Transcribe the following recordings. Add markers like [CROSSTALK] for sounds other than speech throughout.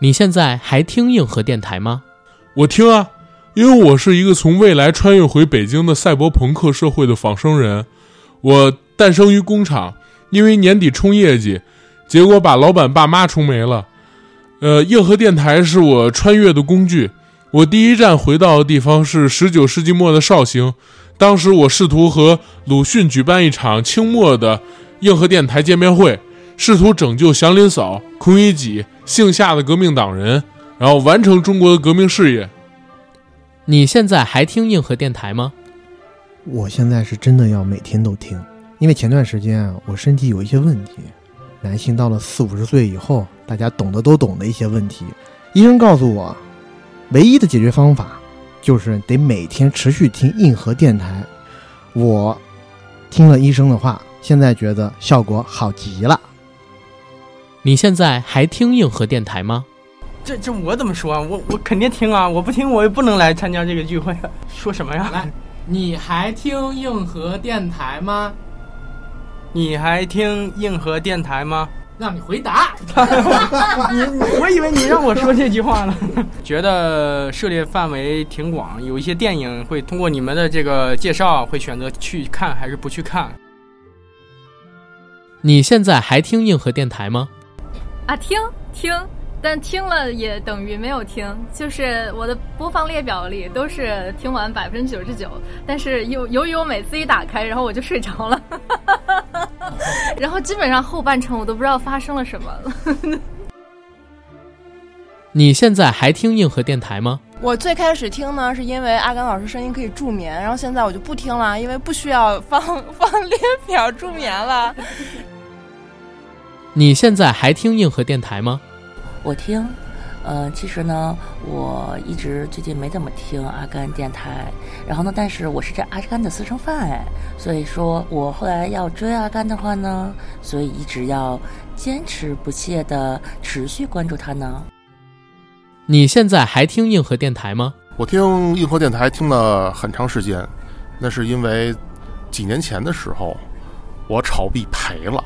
你现在还听硬核电台吗？我听啊，因为我是一个从未来穿越回北京的赛博朋克社会的仿生人。我诞生于工厂，因为年底冲业绩，结果把老板爸妈冲没了。呃，硬核电台是我穿越的工具。我第一站回到的地方是十九世纪末的绍兴，当时我试图和鲁迅举办一场清末的硬核电台见面会，试图拯救祥林嫂、孔乙己、姓夏的革命党人，然后完成中国的革命事业。你现在还听硬核电台吗？我现在是真的要每天都听，因为前段时间啊，我身体有一些问题。男性到了四五十岁以后，大家懂得都懂的一些问题，医生告诉我，唯一的解决方法就是得每天持续听硬核电台。我听了医生的话，现在觉得效果好极了。你现在还听硬核电台吗？这这我怎么说啊？我我肯定听啊！我不听我也不能来参加这个聚会。说什么呀？来，你还听硬核电台吗？你还听硬核电台吗？让你回答。[LAUGHS] 你我以为你让我说这句话呢。[LAUGHS] 觉得涉猎范围挺广，有一些电影会通过你们的这个介绍，会选择去看还是不去看。你现在还听硬核电台吗？啊，听听。但听了也等于没有听，就是我的播放列表里都是听完百分之九十九，但是由由于我每次一打开，然后我就睡着了，[LAUGHS] [LAUGHS] 然后基本上后半程我都不知道发生了什么了。[LAUGHS] 你现在还听硬核电台吗？我最开始听呢，是因为阿甘老师声音可以助眠，然后现在我就不听了，因为不需要放放列表助眠了。你现在还听硬核电台吗？我听，呃，其实呢，我一直最近没怎么听阿甘电台，然后呢，但是我是这阿甘的私生饭哎，所以说我后来要追阿甘的话呢，所以一直要坚持不懈的持续关注他呢。你现在还听硬核电台吗？我听硬核电台听了很长时间，那是因为几年前的时候，我炒币赔了，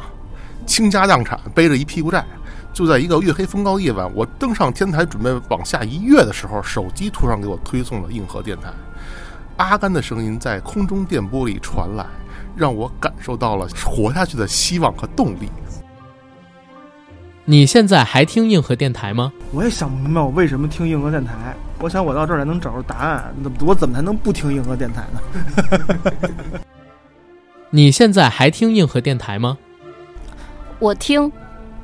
倾家荡产，背着一屁股债。就在一个月黑风高夜晚，我登上天台准备往下一跃的时候，手机突然给我推送了硬核电台，阿甘的声音在空中电波里传来，让我感受到了活下去的希望和动力。你现在还听硬核电台吗？我也想不明白我为什么听硬核电台。我想我到这儿来能找着答案，我怎么才能不听硬核电台呢？[LAUGHS] 你现在还听硬核电台吗？我听。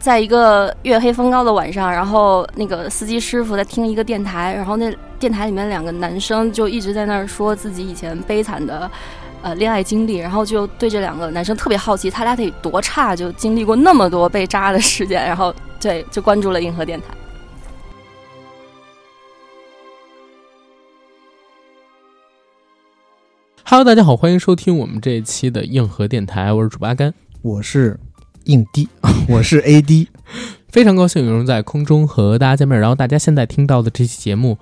在一个月黑风高的晚上，然后那个司机师傅在听一个电台，然后那电台里面两个男生就一直在那儿说自己以前悲惨的呃恋爱经历，然后就对这两个男生特别好奇，他俩得多差，就经历过那么多被渣的事件，然后对就关注了硬核电台。Hello，大家好，欢迎收听我们这一期的硬核电台，我是主八甘，我是。硬 D，[LAUGHS] 我是 AD，非常高兴有人在空中和大家见面。然后大家现在听到的这期节目，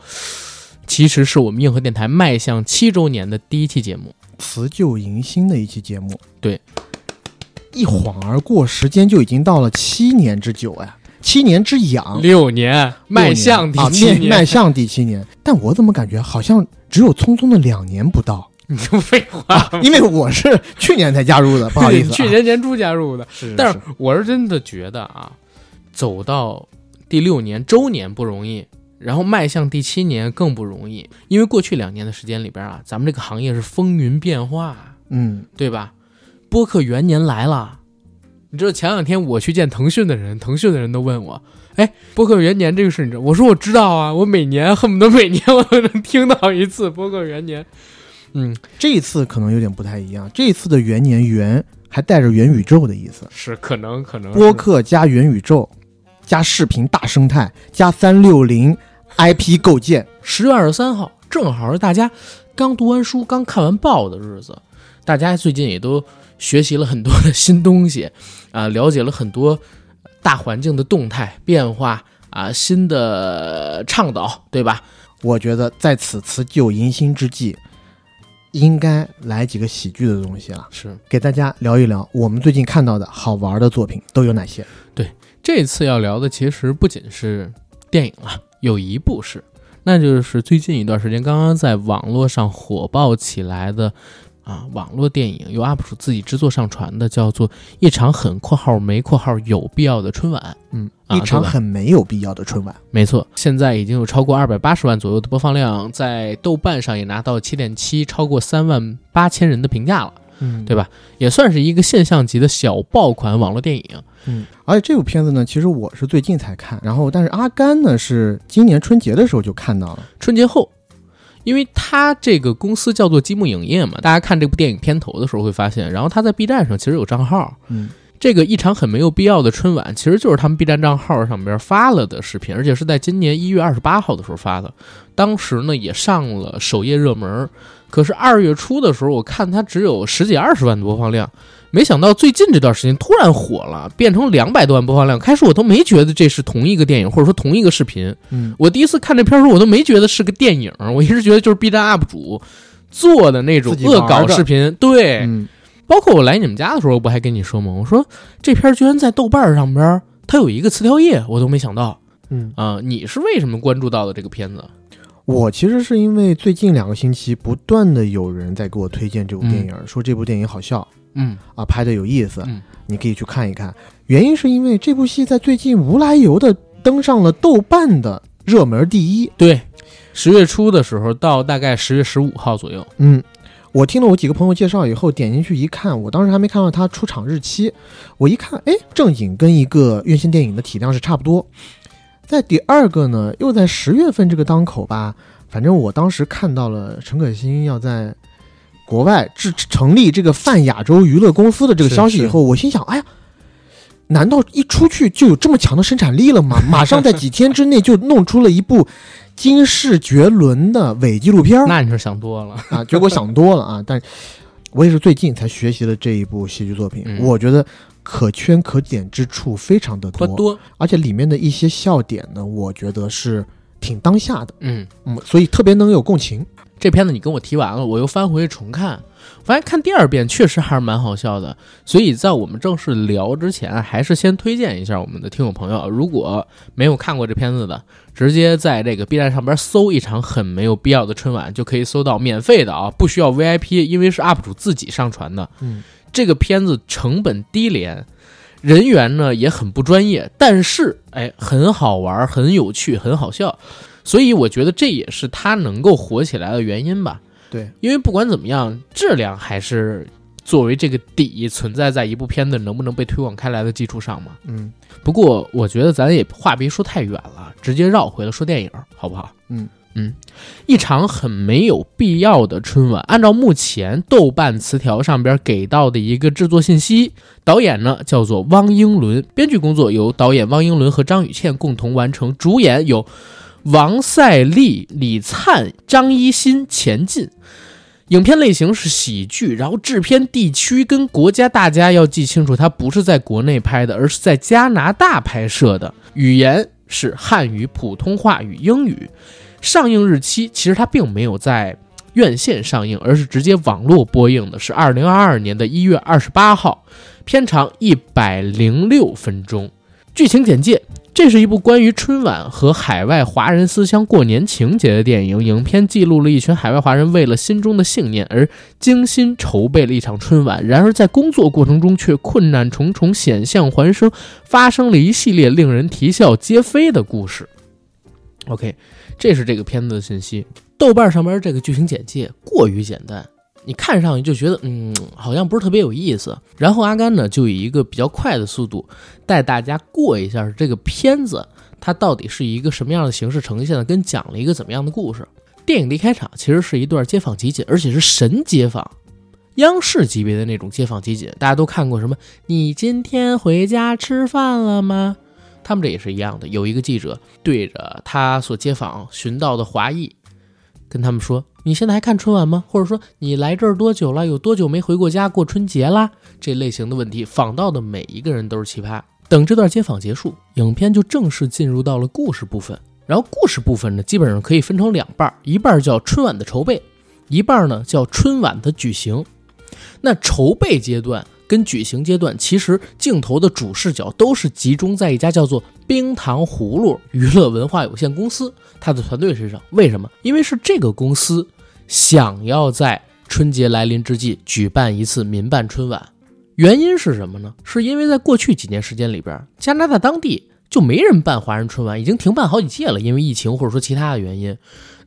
其实是我们硬核电台迈向七周年的第一期节目，辞旧迎新的一期节目。对，一晃而过，时间就已经到了七年之久呀，七年之痒，六年迈向第七年，迈向第七年。但我怎么感觉好像只有匆匆的两年不到？[LAUGHS] 你就废话，因为我是去年才加入的，不好意思，去年年初加入的。是，但是我是真的觉得啊，走到第六年周年不容易，然后迈向第七年更不容易，因为过去两年的时间里边啊，咱们这个行业是风云变化，嗯，对吧？播客元年来了，你知道前两天我去见腾讯的人，腾讯的人都问我，哎，播客元年这个事，你知道？我说我知道啊，我每年恨不得每年我都能听到一次播客元年。嗯，这一次可能有点不太一样。这一次的元年元还带着元宇宙的意思，是可能可能播客加元宇宙，加视频大生态，加三六零 IP 构建。十月二十三号正好是大家刚读完书、刚看完报的日子，大家最近也都学习了很多的新东西啊，了解了很多大环境的动态变化啊，新的倡导，对吧？我觉得在此辞旧迎新之际。应该来几个喜剧的东西了，是给大家聊一聊我们最近看到的好玩的作品都有哪些。对，这次要聊的其实不仅是电影了，有一部是，那就是最近一段时间刚刚在网络上火爆起来的啊，网络电影由 UP 主自己制作上传的，叫做《一场很（括号没括号）有必要的春晚》。嗯，啊一场很没有必要的春晚。没错，现在已经有超过二百八十万左右的播放量，在豆瓣上也拿到七点七，超过三万八千人的评价了，嗯，对吧？也算是一个现象级的小爆款网络电影。嗯，而且这部片子呢，其实我是最近才看，然后但是阿甘呢是今年春节的时候就看到了。春节后，因为他这个公司叫做积木影业嘛，大家看这部电影片头的时候会发现，然后他在 B 站上其实有账号，嗯，这个一场很没有必要的春晚，其实就是他们 B 站账号上边发了的视频，而且是在今年一月二十八号的时候发的。当时呢也上了首页热门，可是二月初的时候，我看它只有十几二十万的播放量，没想到最近这段时间突然火了，变成两百多万播放量。开始我都没觉得这是同一个电影，或者说同一个视频。嗯，我第一次看这片儿的时候，我都没觉得是个电影，我一直觉得就是 B 站 UP 主做的那种恶搞视频。对，嗯包括我来你们家的时候，我不还跟你说吗？我说这片儿居然在豆瓣上边儿它有一个词条页，我都没想到嗯，啊、你是为什么关注到的这个片子？我其实是因为最近两个星期不断的有人在给我推荐这部电影，说这部电影好笑嗯啊，拍的有意思，嗯你可以去看一看。原因是因为这部戏在最近无来由的登上了豆瓣的热门第一。对，十月初的时候到大概十月十五号左右，嗯，我听了我几个朋友介绍以后，点进去一看，我当时还没看到它出场日期，我一看，哎，正经跟一个院线电影的体量是差不多。在第二个呢，又在十月份这个当口吧，反正我当时看到了陈可辛要在国外制成立这个泛亚洲娱乐公司的这个消息以后，我心想，哎呀。难道一出去就有这么强的生产力了吗？[LAUGHS] 马上在几天之内就弄出了一部惊世绝伦的伪纪录片儿那你是想多了。[LAUGHS] 啊！结果想多了啊！但我也是最近才学习了这一部戏剧作品，嗯我觉得可圈可点之处非常的多，多，而且里面的一些笑点呢，我觉得是挺当下的，嗯，嗯，所以特别能有共情。这片子你跟我提完了，我又翻回去重看，发现看第二遍确实还是蛮好笑的。所以在我们正式聊之前，还是先推荐一下我们的听友朋友，如果没有看过这片子的，直接在这个 B 站上边搜一场很没有必要的春晚，就可以搜到免费的啊，不需要 VIP，因为是 UP 主自己上传的。嗯，这个片子成本低廉。人员呢也很不专业，但是哎，很好玩，很有趣，很好笑，所以我觉得这也是它能够火起来的原因吧。对，因为不管怎么样，质量还是作为这个底存在在一部片子能不能被推广开来的基础上嘛。嗯不过我觉得咱也话别说太远了，直接绕回来说电影，好不好？嗯嗯，一场很没有必要的春晚。按照目前豆瓣词条上边给到的一个制作信息，导演呢叫做汪英伦，编剧工作由导演汪英伦和张雨倩共同完成，主演有王赛丽、李灿、张一新、钱进。影片类型是喜剧，然后制片地区跟国家大家要记清楚，它不是在国内拍的，而是在加拿大拍摄的。语言是汉语、普通话与英语。上映日期其实它并没有在院线上映，而是直接网络播映的，是二零二二年的一月二十八号，片长一百零六分钟。剧情简介：这是一部关于春晚和海外华人思乡过年情节的电影。影片记录了一群海外华人为了心中的信念而精心筹备了一场春晚，然而在工作过程中却困难重重，险象环生，发生了一系列令人啼笑皆非的故事。OK，这是这个片子的信息。豆瓣上面这个剧情简介过于简单，你看上去就觉得嗯，好像不是特别有意思。然后阿甘呢，就以一个比较快的速度带大家过一下这个片子，它到底是一个什么样的形式呈现的，跟讲了一个怎么样的故事。电影的一开场其实是一段街访集锦，而且是神街访。央视级别的那种街访集锦，大家都看过什么？你今天回家吃饭了吗？他们这也是一样的，有一个记者对着他所街访寻到的华裔，跟他们说：“你现在还看春晚吗？或者说你来这儿多久了？有多久没回过家过春节啦？”这类型的问题，访到的每一个人都是奇葩。等这段街访结束，影片就正式进入到了故事部分。然后故事部分呢，基本上可以分成两半儿，一半叫春晚的筹备，一半呢叫春晚的举行。那筹备阶段跟举行阶段，其实镜头的主视角都是集中在一家叫做冰糖葫芦娱乐文化有限公司它的团队身上。为什么？因为是这个公司想要在春节来临之际举办一次民办春晚。原因是什么呢？是因为在过去几年时间里边，加拿大当地就没人办华人春晚，已经停办好几届了，因为疫情或者说其他的原因。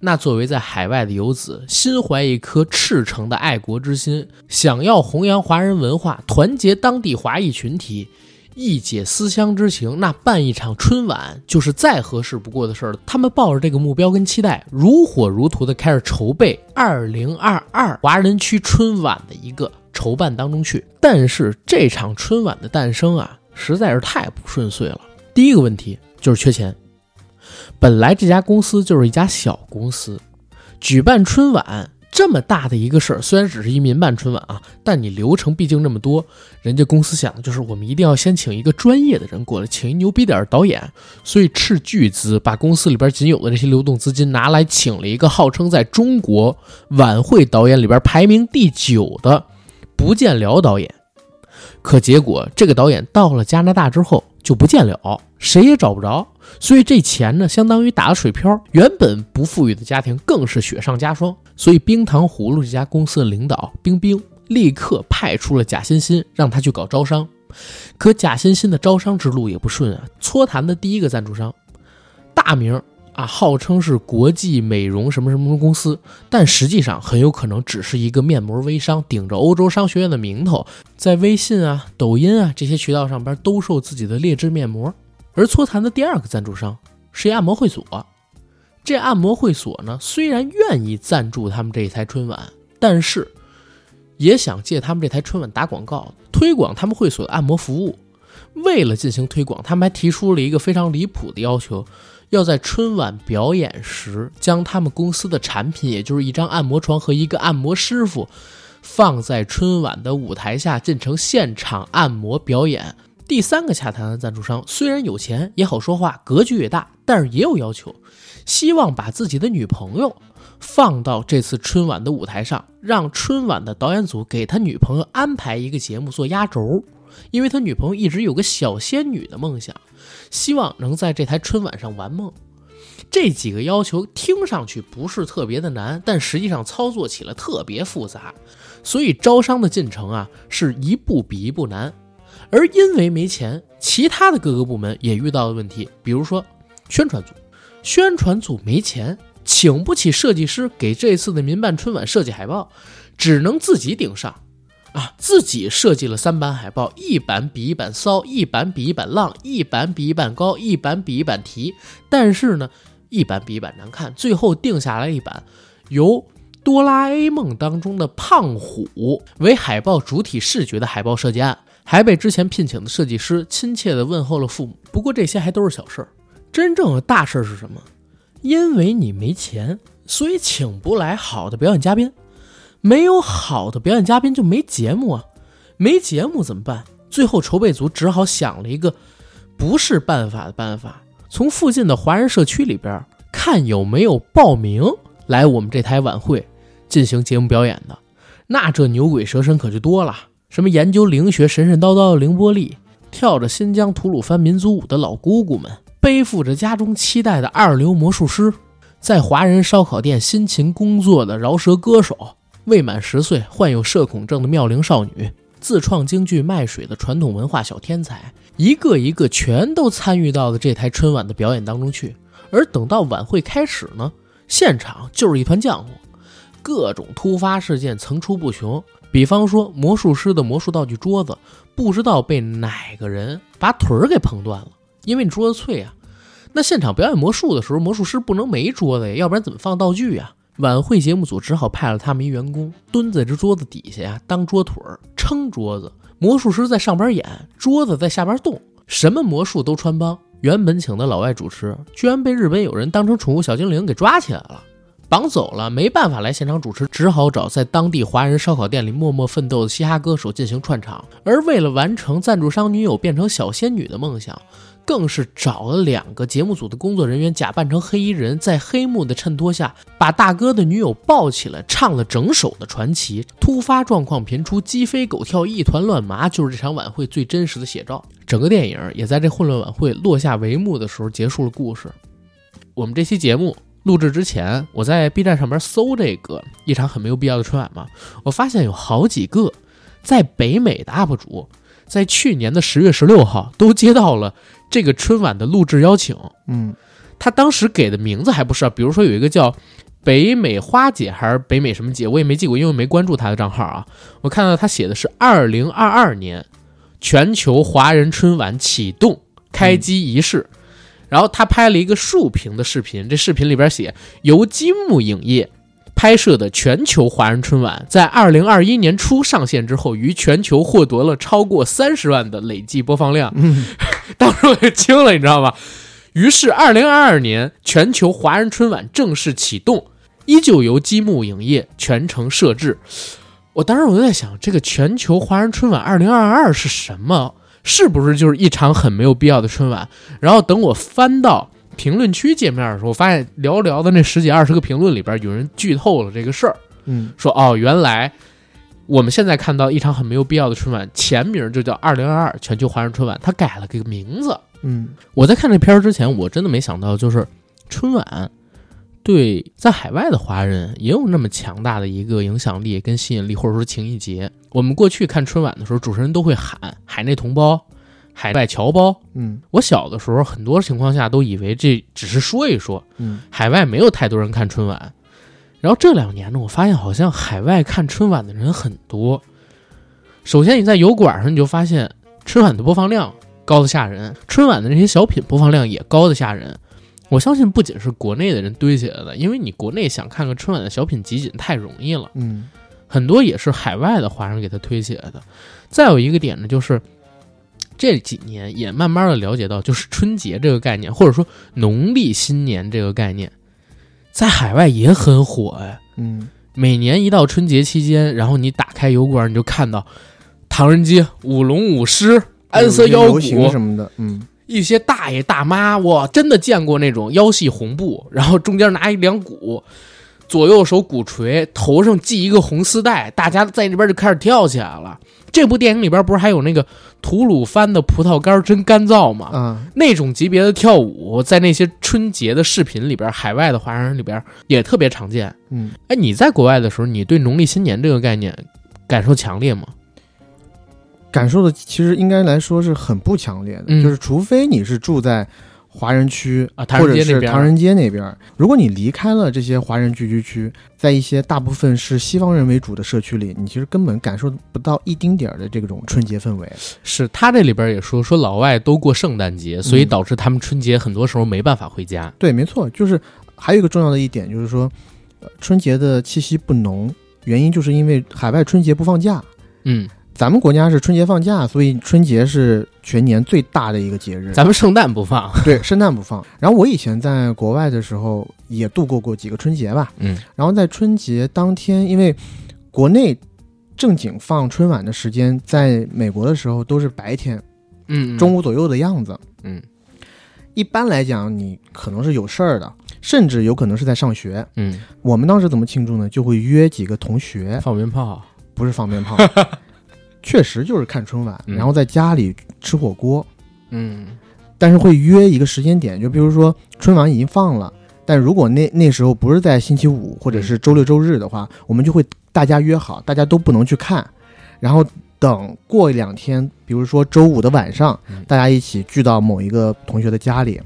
那作为在海外的游子，心怀一颗赤诚的爱国之心，想要弘扬华人文化，团结当地华裔群体，一解思乡之情，那办一场春晚就是再合适不过的事儿了。他们抱着这个目标跟期待，如火如荼的开始筹备二零二二华人区春晚的一个筹办当中去。但是这场春晚的诞生啊，实在是太不顺遂了。第一个问题就是缺钱。本来这家公司就是一家小公司，举办春晚这么大的一个事儿，虽然只是一民办春晚啊，但你流程毕竟那么多，人家公司想的就是我们一定要先请一个专业的人过来，请一牛逼点的导演，所以斥巨资把公司里边仅有的这些流动资金拿来，请了一个号称在中国晚会导演里边排名第九的不见了导演。可结果这个导演到了加拿大之后就不见了，谁也找不着。所以这钱呢，相当于打了水漂。原本不富裕的家庭更是雪上加霜。所以冰糖葫芦这家公司的领导冰冰立刻派出了贾欣欣，让他去搞招商。可贾欣欣的招商之路也不顺啊。搓坛的第一个赞助商，大名啊，号称是国际美容什么什么公司，但实际上很有可能只是一个面膜微商，顶着欧洲商学院的名头，在微信啊、抖音啊这些渠道上边兜售自己的劣质面膜。而搓坛的第二个赞助商是一按摩会所，这按摩会所呢，虽然愿意赞助他们这一台春晚，但是也想借他们这台春晚打广告，推广他们会所的按摩服务。为了进行推广，他们还提出了一个非常离谱的要求，要在春晚表演时将他们公司的产品，也就是一张按摩床和一个按摩师傅，放在春晚的舞台下进行现场按摩表演。第三个洽谈的赞助商虽然有钱也好说话，格局也大，但是也有要求，希望把自己的女朋友放到这次春晚的舞台上，让春晚的导演组给他女朋友安排一个节目做压轴，因为他女朋友一直有个小仙女的梦想，希望能在这台春晚上完梦。这几个要求听上去不是特别的难，但实际上操作起来特别复杂，所以招商的进程啊是一步比一步难。而因为没钱，其他的各个部门也遇到了问题，比如说宣传组，宣传组没钱，请不起设计师给这次的民办春晚设计海报，只能自己顶上，啊，自己设计了三版海报，一版比一版骚，一版比一版浪，一版比一版高，一版比一版提，但是呢，一版比一版难看，最后定下来一版由哆啦 A 梦当中的胖虎为海报主体视觉的海报设计案。还被之前聘请的设计师亲切地问候了父母。不过这些还都是小事儿，真正的大事儿是什么？因为你没钱，所以请不来好的表演嘉宾，没有好的表演嘉宾就没节目啊，没节目怎么办？最后筹备组只好想了一个不是办法的办法，从附近的华人社区里边看有没有报名来我们这台晚会进行节目表演的。那这牛鬼蛇神可就多了。什么研究灵学神神叨叨的凌波丽，跳着新疆吐鲁番民族舞的老姑姑们，背负着家中期待的二流魔术师，在华人烧烤店辛勤工作的饶舌歌手，未满十岁患有社恐症的妙龄少女，自创京剧卖水的传统文化小天才，一个一个全都参与到了这台春晚的表演当中去。而等到晚会开始呢，现场就是一团浆糊，各种突发事件层出不穷。比方说，魔术师的魔术道具桌子，不知道被哪个人把腿儿给碰断了，因为你桌子脆啊。那现场表演魔术的时候，魔术师不能没桌子呀，要不然怎么放道具呀？晚会节目组只好派了他们一员工蹲在这桌子底下呀，当桌腿儿撑桌子。魔术师在上边演，桌子在下边动，什么魔术都穿帮。原本请的老外主持，居然被日本友人当成宠物小精灵给抓起来了。绑走了，没办法来现场主持，只好找在当地华人烧烤店里默默奋斗的嘻哈歌手进行串场。而为了完成赞助商女友变成小仙女的梦想，更是找了两个节目组的工作人员，假扮成黑衣人，在黑幕的衬托下，把大哥的女友抱起来，唱了整首的传奇。突发状况频出，鸡飞狗跳，一团乱麻，就是这场晚会最真实的写照。整个电影也在这混乱晚会落下帷幕的时候结束了故事。我们这期节目。录制之前，我在 B 站上面搜这个一场很没有必要的春晚嘛，我发现有好几个在北美的 UP 主，在去年的十月十六号都接到了这个春晚的录制邀请。嗯，他当时给的名字还不是，比如说有一个叫北美花姐还是北美什么姐，我也没记过，因为没关注他的账号啊。我看到他写的是二零二二年全球华人春晚启动开机仪式。然后他拍了一个竖屏的视频，这视频里边写由金木影业拍摄的全球华人春晚，在二零二一年初上线之后，于全球获得了超过三十万的累计播放量。嗯，[LAUGHS] 当时我就惊了，你知道吗？于是二零二二年全球华人春晚正式启动，依旧由积木影业全程摄制。我当时我就在想，这个全球华人春晚二零二二是什么？是不是就是一场很没有必要的春晚？然后等我翻到评论区界面的时候，我发现寥寥的那十几二十个评论里边，有人剧透了这个事儿。嗯，说哦，原来我们现在看到一场很没有必要的春晚，前名就叫二零二二全球华人春晚，他改了个名字。嗯，我在看这片儿之前，我真的没想到，就是春晚对在海外的华人也有那么强大的一个影响力跟吸引力，或者说情谊节。我们过去看春晚的时候，主持人都会喊“海内同胞”“海外侨胞”。嗯，我小的时候，很多情况下都以为这只是说一说。嗯，海外没有太多人看春晚。然后这两年呢，我发现好像海外看春晚的人很多。首先，你在油管上你就发现春晚的播放量高的吓人，春晚的那些小品播放量也高的吓人。我相信不仅是国内的人堆起来的，因为你国内想看个春晚的小品集锦太容易了。嗯，很多也是海外的华人给他推起来的。再有一个点呢，就是这几年也慢慢的了解到，就是春节这个概念，或者说农历新年这个概念，在海外也很火哎。嗯，每年一到春节期间，然后你打开油管，你就看到唐人街舞龙舞狮、安塞腰鼓什么的，嗯。一些大爷大妈，我真的见过那种腰系红布，然后中间拿一两鼓，左右手鼓槌，头上系一个红丝带，大家在那边就开始跳起来了。这部电影里边不是还有那个吐鲁番的葡萄干真干燥吗？嗯，那种级别的跳舞，在那些春节的视频里边，海外的华人里边也特别常见。嗯，哎，你在国外的时候，你对农历新年这个概念感受强烈吗？感受的其实应该来说是很不强烈的，嗯、就是除非你是住在华人区啊，或者是唐人街那边，如果你离开了这些华人聚居区，在一些大部分是西方人为主的社区里，你其实根本感受不到一丁点儿的这种春节氛围。是他这里边也说说老外都过圣诞节，所以导致他们春节很多时候没办法回家。对，没错，就是还有一个重要的一点就是说，春节的气息不浓，原因就是因为海外春节不放假。嗯。咱们国家是春节放假，所以春节是全年最大的一个节日。咱们圣诞不放，[LAUGHS] 对，圣诞不放。然后我以前在国外的时候也度过过几个春节吧，嗯。然后在春节当天，因为国内正经放春晚的时间，在美国的时候都是白天，嗯，中午左右的样子，嗯。一般来讲，你可能是有事儿的，甚至有可能是在上学，嗯。我们当时怎么庆祝呢？就会约几个同学放鞭炮，不是放鞭炮。[LAUGHS] 确实就是看春晚，嗯、然后在家里吃火锅，嗯，但是会约一个时间点，就比如说春晚已经放了，但如果那那时候不是在星期五或者是周六周日的话，我们就会大家约好，大家都不能去看，然后等过两天，比如说周五的晚上，嗯、大家一起聚到某一个同学的家里，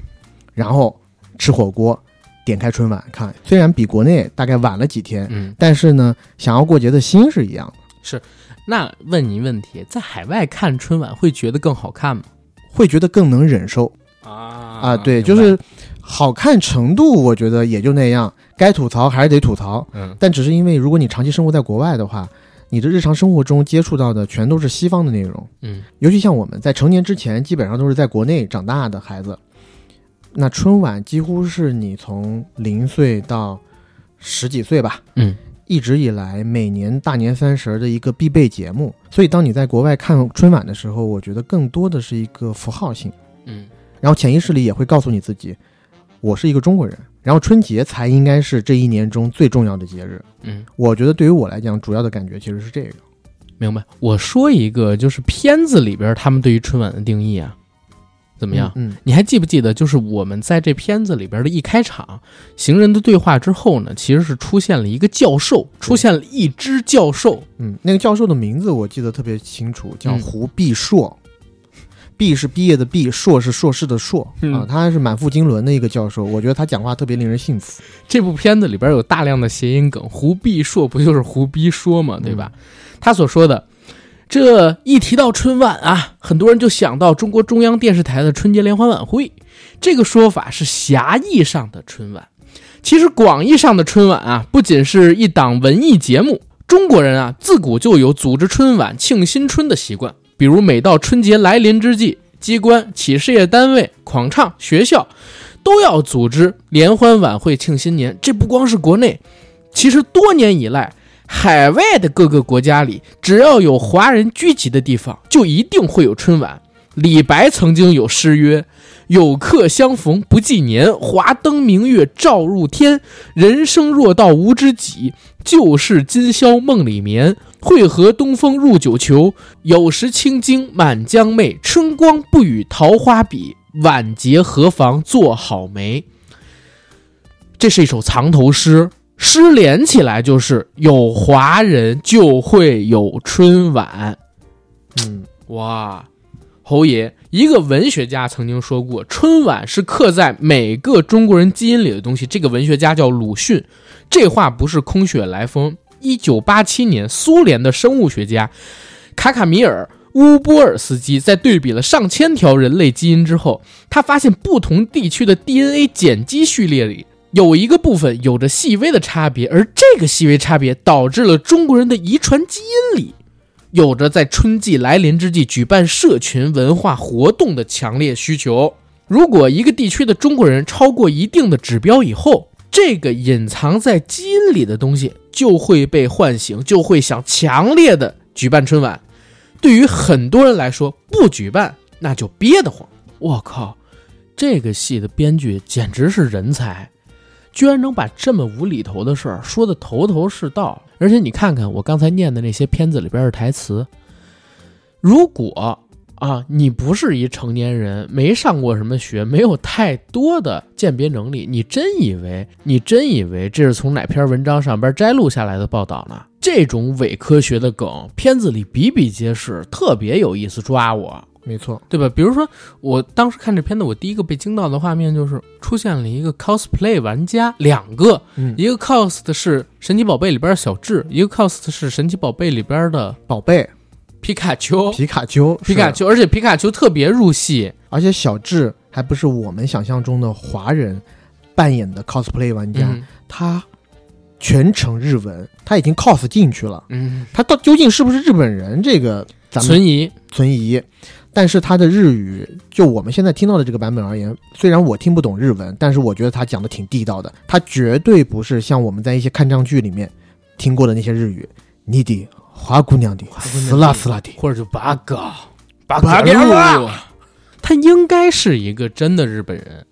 然后吃火锅，点开春晚看。虽然比国内大概晚了几天，嗯，但是呢，想要过节的心是一样的。是。那问你问题，在海外看春晚会觉得更好看吗？会觉得更能忍受啊啊！对，就是好看程度，我觉得也就那样，该吐槽还是得吐槽。嗯，但只是因为如果你长期生活在国外的话，你的日常生活中接触到的全都是西方的内容。嗯，尤其像我们在成年之前，基本上都是在国内长大的孩子，那春晚几乎是你从零岁到十几岁吧，嗯，一直以来每年大年三十儿的一个必备节目。所以当你在国外看春晚的时候，我觉得更多的是一个符号性，嗯，然后潜意识里也会告诉你自己，我是一个中国人，然后春节才应该是这一年中最重要的节日。嗯，我觉得对于我来讲，主要的感觉其实是这个。明白。我说一个，就是片子里边他们对于春晚的定义啊，怎么样？嗯，你还记不记得，就是我们在这片子里边的一开场，行人的对话之后呢，其实是出现了一个教授，出现了一只教授。嗯，那个教授的名字我记得特别清楚，叫嗯胡必硕。毕是毕业的毕，硕是硕士的硕、嗯啊，他是满腹经纶的一个教授，我觉得他讲话特别令人信服。这部片子里边有大量的谐音梗，胡必硕不就是胡逼说嘛，对吧？他所说的，这一提到春晚啊，很多人就想到中国中央电视台的春节联欢晚会。这个说法是狭义上的春晚，其实广义上的春晚啊，不仅是一档文艺节目，中国人啊自古就有组织春晚庆新春的习惯。比如每到春节来临之际，机关、企事业单位、广唱、学校都要组织联欢晚会庆新年。这不光是国内，其实多年以来，海外的各个国家里，只要有华人聚集的地方，就一定会有春晚。李白曾经有诗曰：“有客相逢不记年，华灯明月照入天。人生若道无知己，旧事今宵梦里眠。会合东风入九球，有时青荆满江媚。春光不与桃花比，晚节何妨做好媒。”这是一首藏头诗，诗连起来就是有华人就会有春晚。嗯，哇，侯爷，一个文学家曾经说过，春晚是刻在每个中国人基因里的东西。这个文学家叫鲁迅，这话不是空穴来风。一九八七年，苏联的生物学家卡卡米尔乌波尔斯基在对比了上千条人类基因之后，他发现不同地区的 DNA 碱基序列里有一个部分有着细微的差别，而这个细微差别导致了中国人的遗传基因里有着在春季来临之际举办社群文化活动的强烈需求。如果一个地区的中国人超过一定的指标以后，这个隐藏在基因里的东西就会被唤醒，就会想强烈的举办春晚。对于很多人来说，不举办那就憋得慌。我靠，这个戏的编剧简直是人才，居然能把这么无厘头的事儿说的头头是道。而且你看看我刚才念的那些片子里边的台词，如果啊你不是一成年人，没上过什么学，没有太多的鉴别能力，你真以为你真以为这是从哪篇文章上边摘录下来的报道呢？这种伪科学的梗，片子里比比皆是，特别有意思，抓我。没错，对吧？比如说，我当时看这片子，我第一个被惊到的画面就是出现了一个 cosplay 玩家，两个，嗯一个 cos 的是神奇宝贝里边的小智，一个 cos 的是神奇宝贝里边的宝贝皮卡丘。皮卡丘，皮卡丘，而且皮卡丘特别入戏，而且小智还不是我们想象中的华人扮演的 cosplay 玩家，嗯他全程日文，他已经 cos 进去了。嗯，他到究竟是不是日本人？这个咱们存疑。存疑。但是他的日语，就我们现在听到的这个版本而言，虽然我听不懂日文，但是我觉得他讲的挺地道的。他绝对不是像我们在一些看账剧里面听过的那些日语，你的花姑娘的死啦死啦的，或者就八嘎八八嘎嘎路，他应该是一个真的日本人。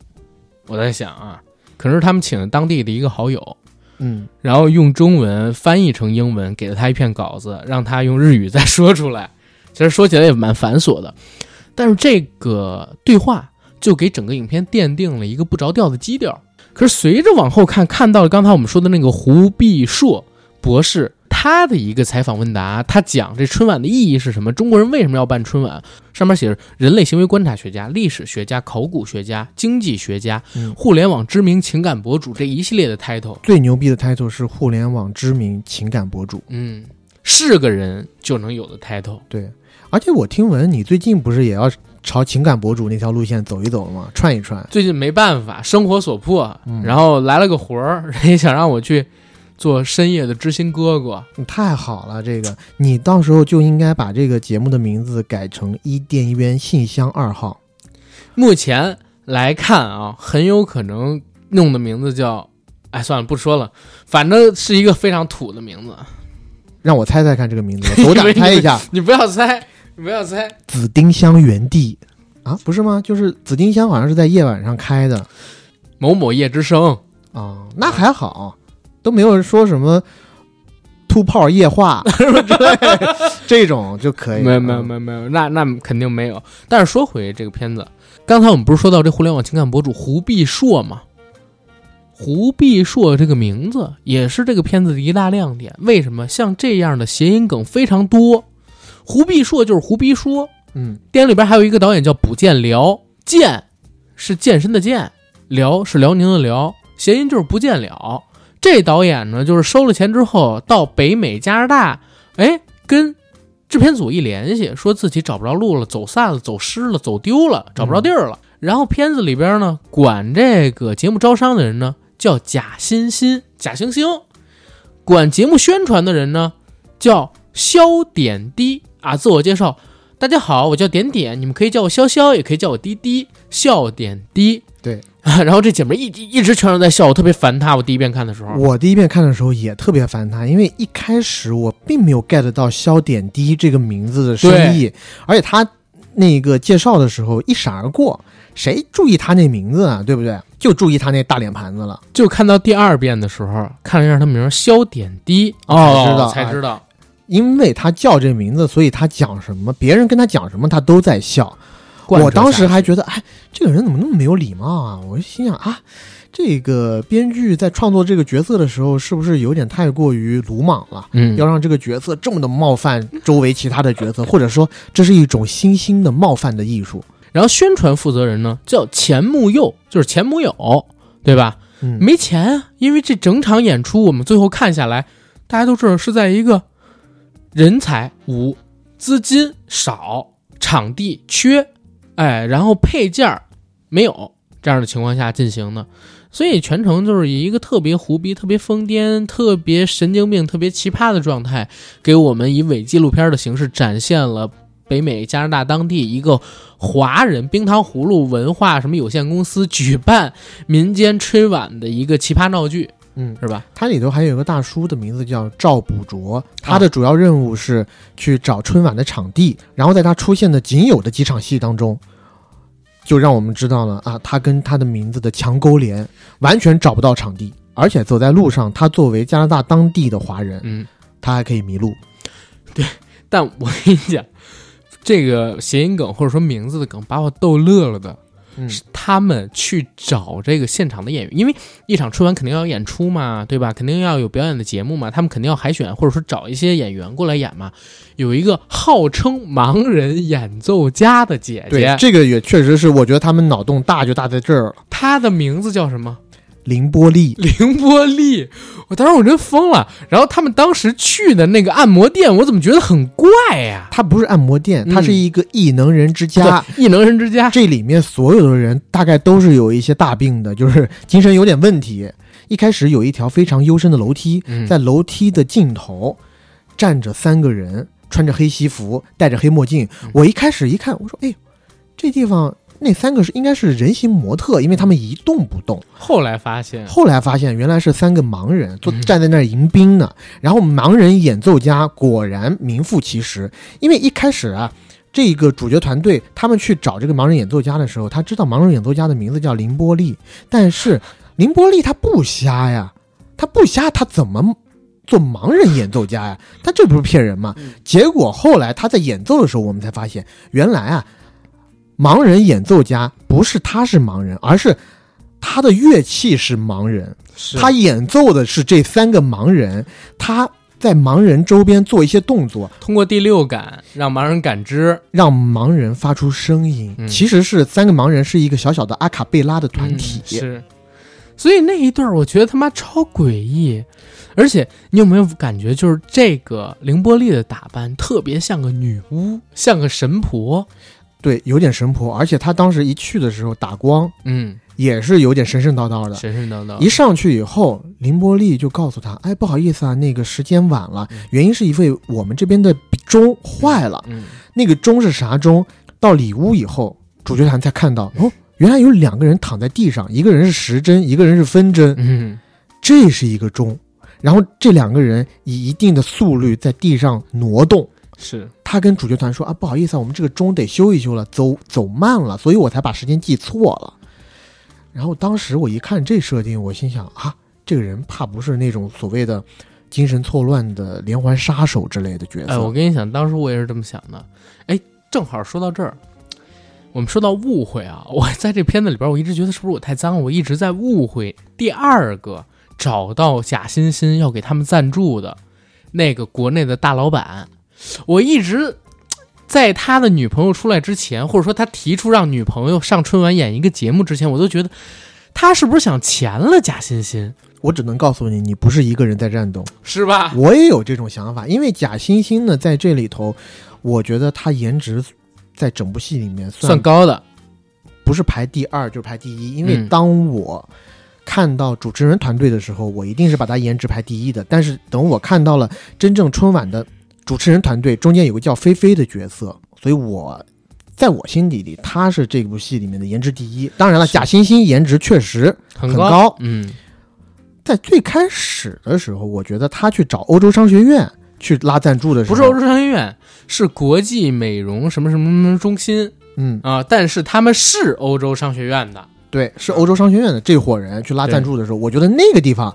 我在想啊，可能是他们请了当地的一个好友，嗯，然后用中文翻译成英文，给了他一篇稿子，让他用日语再说出来。其实说起来也蛮繁琐的，但是这个对话就给整个影片奠定了一个不着调的基调。可是随着往后看，看到了刚才我们说的那个胡必硕博士，他的一个采访问答，他讲这春晚的意义是什么？中国人为什么要办春晚？上面写着人类行为观察学家、历史学家、考古学家、经济学家、嗯互联网知名情感博主这一系列的 title。最牛逼的 title 是互联网知名情感博主，嗯，是个人就能有的 title。对。而且我听闻你最近不是也要朝情感博主那条路线走一走了吗？串一串。最近没办法，生活所迫，嗯然后来了个活儿，人家想让我去做深夜的知心哥哥。你太好了，这个你到时候就应该把这个节目的名字改成伊甸园信箱二号。目前来看啊，很有可能弄的名字叫哎，算了，不说了，反正是一个非常土的名字。让我猜猜看这个名字，[LAUGHS] 斗胆猜一下。你不要猜，你不要猜。紫丁香园地啊，不是吗？就是紫丁香，好像是在夜晚上开的。某某夜之声啊，那还好，都没有说什么吐泡夜话什 [LAUGHS] 么之类 [LAUGHS] 这种就可以。没有没有没有没有，那那肯定没有。但是说回这个片子，刚才我们不是说到这互联网情感博主胡必硕吗？胡必硕这个名字也是这个片子的一大亮点。为什么像这样的谐音梗非常多？胡必硕就是胡必说。嗯，电影里边还有一个导演叫卜健辽，健是健身的健，辽是辽宁的辽，谐音就是不见了。这导演呢，就是收了钱之后到北美加拿大，哎，跟制片组一联系，说自己找不着路了，走散了，走失了，走丢了，找不着地儿了。然后片子里边呢，管这个节目招商的人呢。叫贾欣欣，贾星星，管节目宣传的人呢，叫肖点滴啊。自我介绍，大家好，我叫点点，你们可以叫我潇潇，也可以叫我滴滴，笑点滴。对，[LAUGHS] 然后这姐妹一一直全程在笑，我特别烦她。我第一遍看的时候，我第一遍看的时候也特别烦她，因为一开始我并没有 get 到肖点滴这个名字的深意，而且她那个介绍的时候一闪而过。谁注意他那名字啊？对不对？就注意他那大脸盘子了。就看到第二遍的时候，看了一下他名肖点滴，哦，知道才知道，因为他叫这名字，所以他讲什么，别人跟他讲什么，他都在笑。我当时还觉得，哎，这个人怎么那么没有礼貌啊？我就心想啊，这个编剧在创作这个角色的时候，是不是有点太过于鲁莽了？嗯，要让这个角色这么的冒犯周围其他的角色，或者说这是一种新兴的冒犯的艺术。然后宣传负责人呢叫钱木佑，就是钱木友，对吧？嗯，没钱啊，因为这整场演出我们最后看下来，大家都知道是在一个人才无、资金少、场地缺，哎，然后配件没有这样的情况下进行的，所以全程就是以一个特别胡逼、特别疯癫、特别神经病、特别奇葩的状态，给我们以伪纪录片的形式展现了。北美加拿大当地一个华人冰糖葫芦文化什么有限公司举办民间春晚的一个奇葩闹剧，嗯，是吧？它里头还有一个大叔的名字叫赵补卓，他的主要任务是去找春晚的场地，然后在他出现的仅有的几场戏当中，就让我们知道了啊，他跟他的名字的强勾连，完全找不到场地，而且走在路上，他作为加拿大当地的华人，嗯，他还可以迷路。对，但我跟你讲。这个谐音梗或者说名字的梗把我逗乐了的，是他们去找这个现场的演员，因为一场春晚肯定要演出嘛，对吧？肯定要有表演的节目嘛，他们肯定要海选或者说找一些演员过来演嘛。有一个号称盲人演奏家的姐姐，对这个也确实是，我觉得他们脑洞大就大在这儿了。她的名字叫什么？凌波丽，凌波丽，我当时我真疯了。然后他们当时去的那个按摩店，我怎么觉得很怪呀？它不是按摩店，它是一个异能人之家。[LAUGHS] 异能人之家，这里面所有的人大概都是有一些大病的，就是精神有点问题。一开始有一条非常幽深的楼梯，在楼梯的尽头站着三个人，穿着黑西服，戴着黑墨镜。我一开始一看，我说：“哎，这地方。”那三个是应该是人形模特，因为他们一动不动。后来发现，后来发现原来是三个盲人坐站在那儿迎宾呢。然后盲人演奏家果然名副其实，因为一开始啊，这个主角团队他们去找这个盲人演奏家的时候，他知道盲人演奏家的名字叫林波利，但是林波利他不瞎呀，他不瞎，他怎么做盲人演奏家呀？他这不是骗人吗？结果后来他在演奏的时候，我们才发现原来啊。盲人演奏家不是他是盲人，而是他的乐器是盲人，他演奏的是这三个盲人，他在盲人周边做一些动作，通过第六感让盲人感知，让盲人发出声音。其实是三个盲人是一个小小的阿卡贝拉的团体，是。所以那一段我觉得他妈超诡异，而且你有没有感觉，就是这个凌波丽的打扮特别像个女巫，像个神婆。对，有点神婆，而且他当时一去的时候打光，嗯，也是有点神神叨叨的。神神叨叨。一上去以后，林波丽就告诉他：“哎，不好意思啊，那个时间晚了，原因是因为我们这边的钟坏了。嗯，那个钟是啥钟？到里屋以后，主角团才看到，哦，原来有两个人躺在地上，一个人是时针，一个人是分针。嗯，这是一个钟，然后这两个人以一定的速率在地上挪动。是他跟主角团说啊，不好意思啊，我们这个钟得修一修了，走走慢了，所以我才把时间记错了。然后当时我一看这设定，我心想啊，这个人怕不是那种所谓的精神错乱的连环杀手之类的角色。哎，我跟你讲，当时我也是这么想的。哎，正好说到这儿，我们说到误会啊，我在这片子里边，我一直觉得是不是我太脏了？我一直在误会第二个找到贾欣欣要给他们赞助的那个国内的大老板，我一直。在他的女朋友出来之前，或者说他提出让女朋友上春晚演一个节目之前，我都觉得他是不是想钱了贾欣欣？我只能告诉你，你不是一个人在战斗，是吧？我也有这种想法，因为贾欣欣呢，在这里头，我觉得她颜值在整部戏里面算高的，不是排第二就是排第一。因为当我看到主持人团队的时候，我一定是把她颜值排第一的。但是等我看到了真正春晚的。主持人团队中间有个叫菲菲的角色，所以我在我心底里，她是这部戏里面的颜值第一。当然了，贾欣欣颜值确实很高。嗯，在最开始的时候，我觉得她去找欧洲商学院去拉赞助的时候，不是欧洲商学院，是国际美容什么什么什么中心。嗯啊，但是他们是欧洲商学院的，对，是欧洲商学院的这伙人去拉赞助的时候，我觉得那个地方。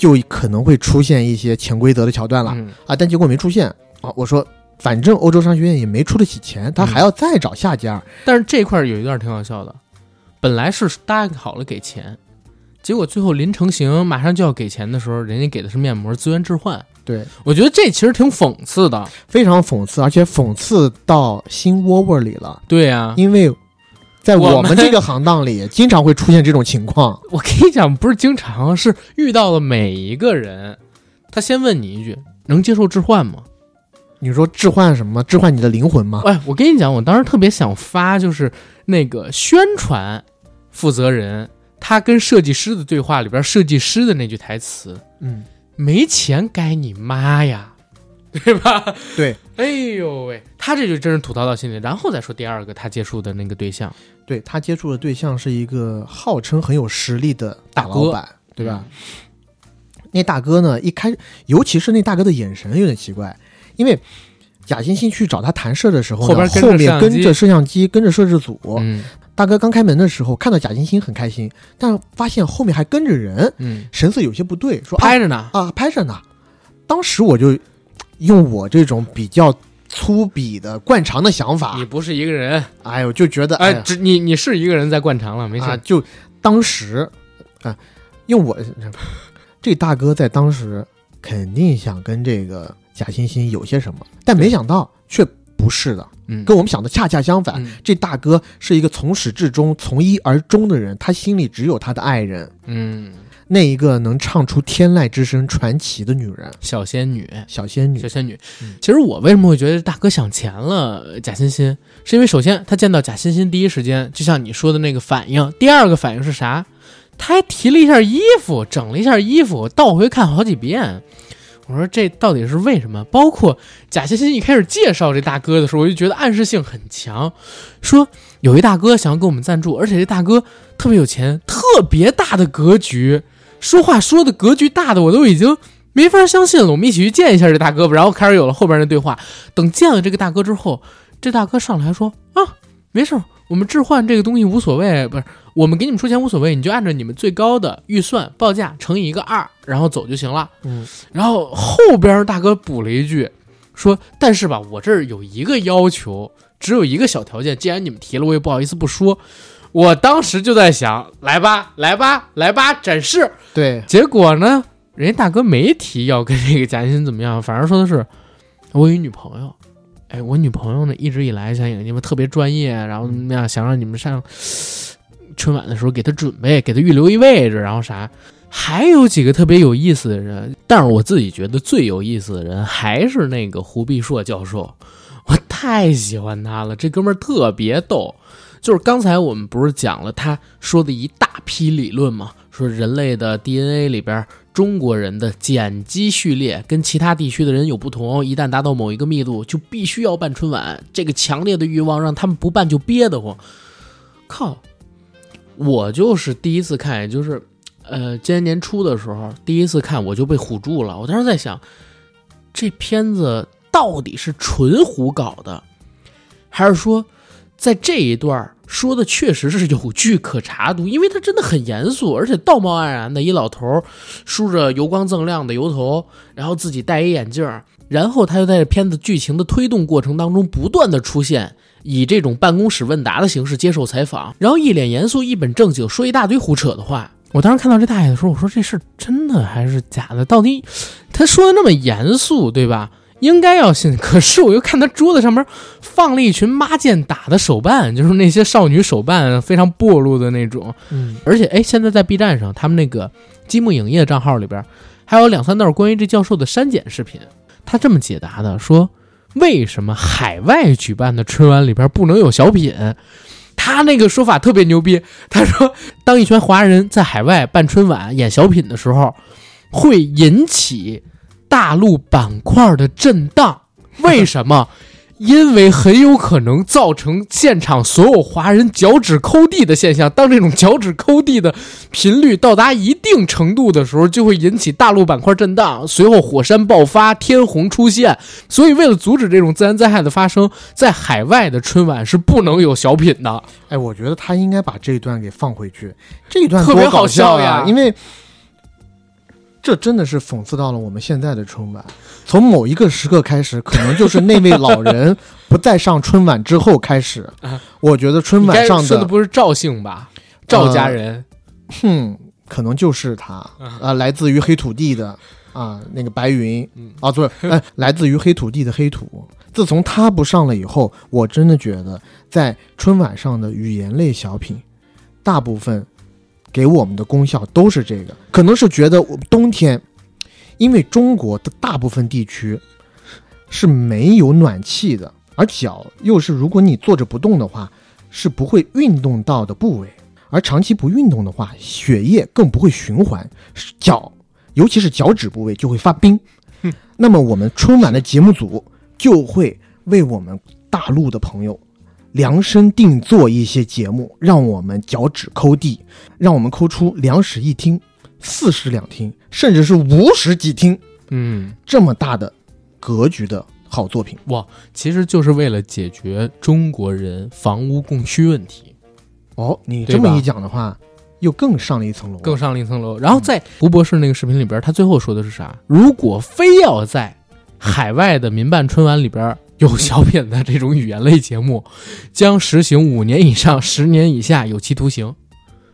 就可能会出现一些潜规则的桥段了啊，但结果没出现啊。我说，反正欧洲商学院也没出得起钱，他还要再找下家。但是这块有一段挺好笑的，本来是答应好了给钱，结果最后临成型马上就要给钱的时候，人家给的是面膜资源置换。对我觉得这其实挺讽刺的，非常讽刺，而且讽刺到心窝窝里了。对呀，因为。在我们这个行当里，经常会出现这种情况。[LAUGHS] 我跟你讲，不是经常，是遇到了每一个人，他先问你一句：“能接受置换吗？”你说置换什么？置换你的灵魂吗？哎，我跟你讲，我当时特别想发，就是那个宣传负责人他跟设计师的对话里边，设计师的那句台词：“嗯，没钱该你妈呀。” [LAUGHS] 对吧？对，哎呦喂，他这就真是吐槽到心里。然后再说第二个，他接触的那个对象，对他接触的对象是一个号称很有实力的大老板，对吧？那大哥呢，一开，尤其是那大哥的眼神有点奇怪，因为贾欣欣去找他谈事的时候，后边后面跟着摄像机，跟着摄制组。嗯，大哥刚开门的时候看到贾欣欣很开心，但发现后面还跟着人，嗯，神色有些不对，说拍着呢啊，拍着呢。当时我就。用我这种比较粗鄙的惯常的想法，你不是一个人，哎呦，就觉得哎，只你你是一个人在惯常了，没事。就当时啊，用我这大哥在当时肯定想跟这个贾欣欣有些什么，但没想到却不是的，嗯，跟我们想的恰恰相反。这大哥是一个从始至终从一而终的人，他心里只有他的爱人，嗯。那一个能唱出天籁之声传奇的女人，小仙女，小仙女，小仙女。其实我为什么会觉得大哥想钱了？贾欣欣是因为首先他见到贾欣欣第一时间就像你说的那个反应，第二个反应是啥？他还提了一下衣服，整了一下衣服，倒回看好几遍。[LAUGHS] 我说这到底是为什么？包括贾欣欣一开始介绍这大哥的时候，我就觉得暗示性很强，说有一大哥想要给我们赞助，而且这大哥特别有钱，特别大的格局。说话说的格局大的我都已经没法相信了。我们一起去见一下这大哥吧。然后开始有了后边的对话。等见了这个大哥之后，这大哥上来说：“啊，没事，我们置换这个东西无所谓，不是我们给你们出钱无所谓，你就按照你们最高的预算报价乘以一个二，然后走就行了。”嗯。然后后边大哥补了一句说：“但是吧，我这儿有一个要求，只有一个小条件。既然你们提了，我也不好意思不说。”我当时就在想，来吧，来吧，来吧，展示。对，结果呢，人家大哥没提要跟这个贾欣欣怎么样，反而说的是，我有一女朋友。哎，我女朋友呢，一直以来想你们特别专业，然后怎么样，想让你们上春晚的时候给她准备，给她预留一位置，然后啥，还有几个特别有意思的人。但是我自己觉得最有意思的人还是那个胡必硕教授，我太喜欢他了，这哥们儿特别逗。就是刚才我们不是讲了他说的一大批理论吗？说人类的 DNA 里边，中国人的碱基序列跟其他地区的人有不同，一旦达到某一个密度，就必须要办春晚。这个强烈的欲望让他们不办就憋得慌。靠！我就是第一次看，也就是呃，今年年初的时候第一次看，我就被唬住了。我当时在想，这片子到底是纯胡搞的，还是说在这一段说的确实是有据可查读？因为他真的很严肃，而且道貌岸然的一老头，梳着油光锃亮的油头，然后自己戴一眼镜儿，然后他又在这片子剧情的推动过程当中不断的出现。以这种办公室问答的形式接受采访，然后一脸严肃、一本正经说一大堆胡扯的话。我当时看到这大爷的时候，我说这是真的还是假的？到底他说的那么严肃，对吧？应该要信。可是我又看他桌子上面放了一群妈剑打的手办，就是那些少女手办，非常暴露的那种。嗯，而且哎，现在在 B 站上，他们那个积木影业账号里边还有两三段关于这教授的删减视频。他这么解答的，说。为什么海外举办的春晚里边不能有小品？他那个说法特别牛逼。他说，当一群华人在海外办春晚演小品的时候，会引起大陆板块的震荡。为什么？[LAUGHS] 因为很有可能造成现场所有华人脚趾抠地的现象。当这种脚趾抠地的频率到达一定程度的时候，就会引起大陆板块震荡，随后火山爆发，天虹出现。所以，为了阻止这种自然灾害的发生，在海外的春晚是不能有小品的。哎，我觉得他应该把这一段给放回去，这一段特别好笑呀！因为这真的是讽刺到了我们现在的春晚。从某一个时刻开始，可能就是那位老人不再上春晚之后开始。[LAUGHS] 我觉得春晚上说的不是赵姓吧？赵家人，哼，可能就是他啊，来自于黑土地的啊，那个白云啊，不是，哎，来自于黑土地的黑土。自从他不上了以后，我真的觉得在春晚上的语言类小品，大部分给我们的功效都是这个，可能是觉得我冬天。因为中国的大部分地区是没有暖气的，而脚又是如果你坐着不动的话，是不会运动到的部位，而长期不运动的话，血液更不会循环，脚尤其是脚趾部位就会发冰。那么我们春晚的节目组就会为我们大陆的朋友量身定做一些节目，让我们脚趾抠地，让我们抠出两室一厅。四室两厅，甚至是五室几厅，嗯，这么大的格局的好作品哇！其实就是为了解决中国人房屋供需问题。哦，你这么一讲的话，又更上了一层楼，更上了一层楼。然后在胡博士那个视频里边，他最后说的是啥？如果非要在海外的民办春晚里边有小品的这种语言类节目，[LAUGHS] 将实行五年以上十年以下有期徒刑。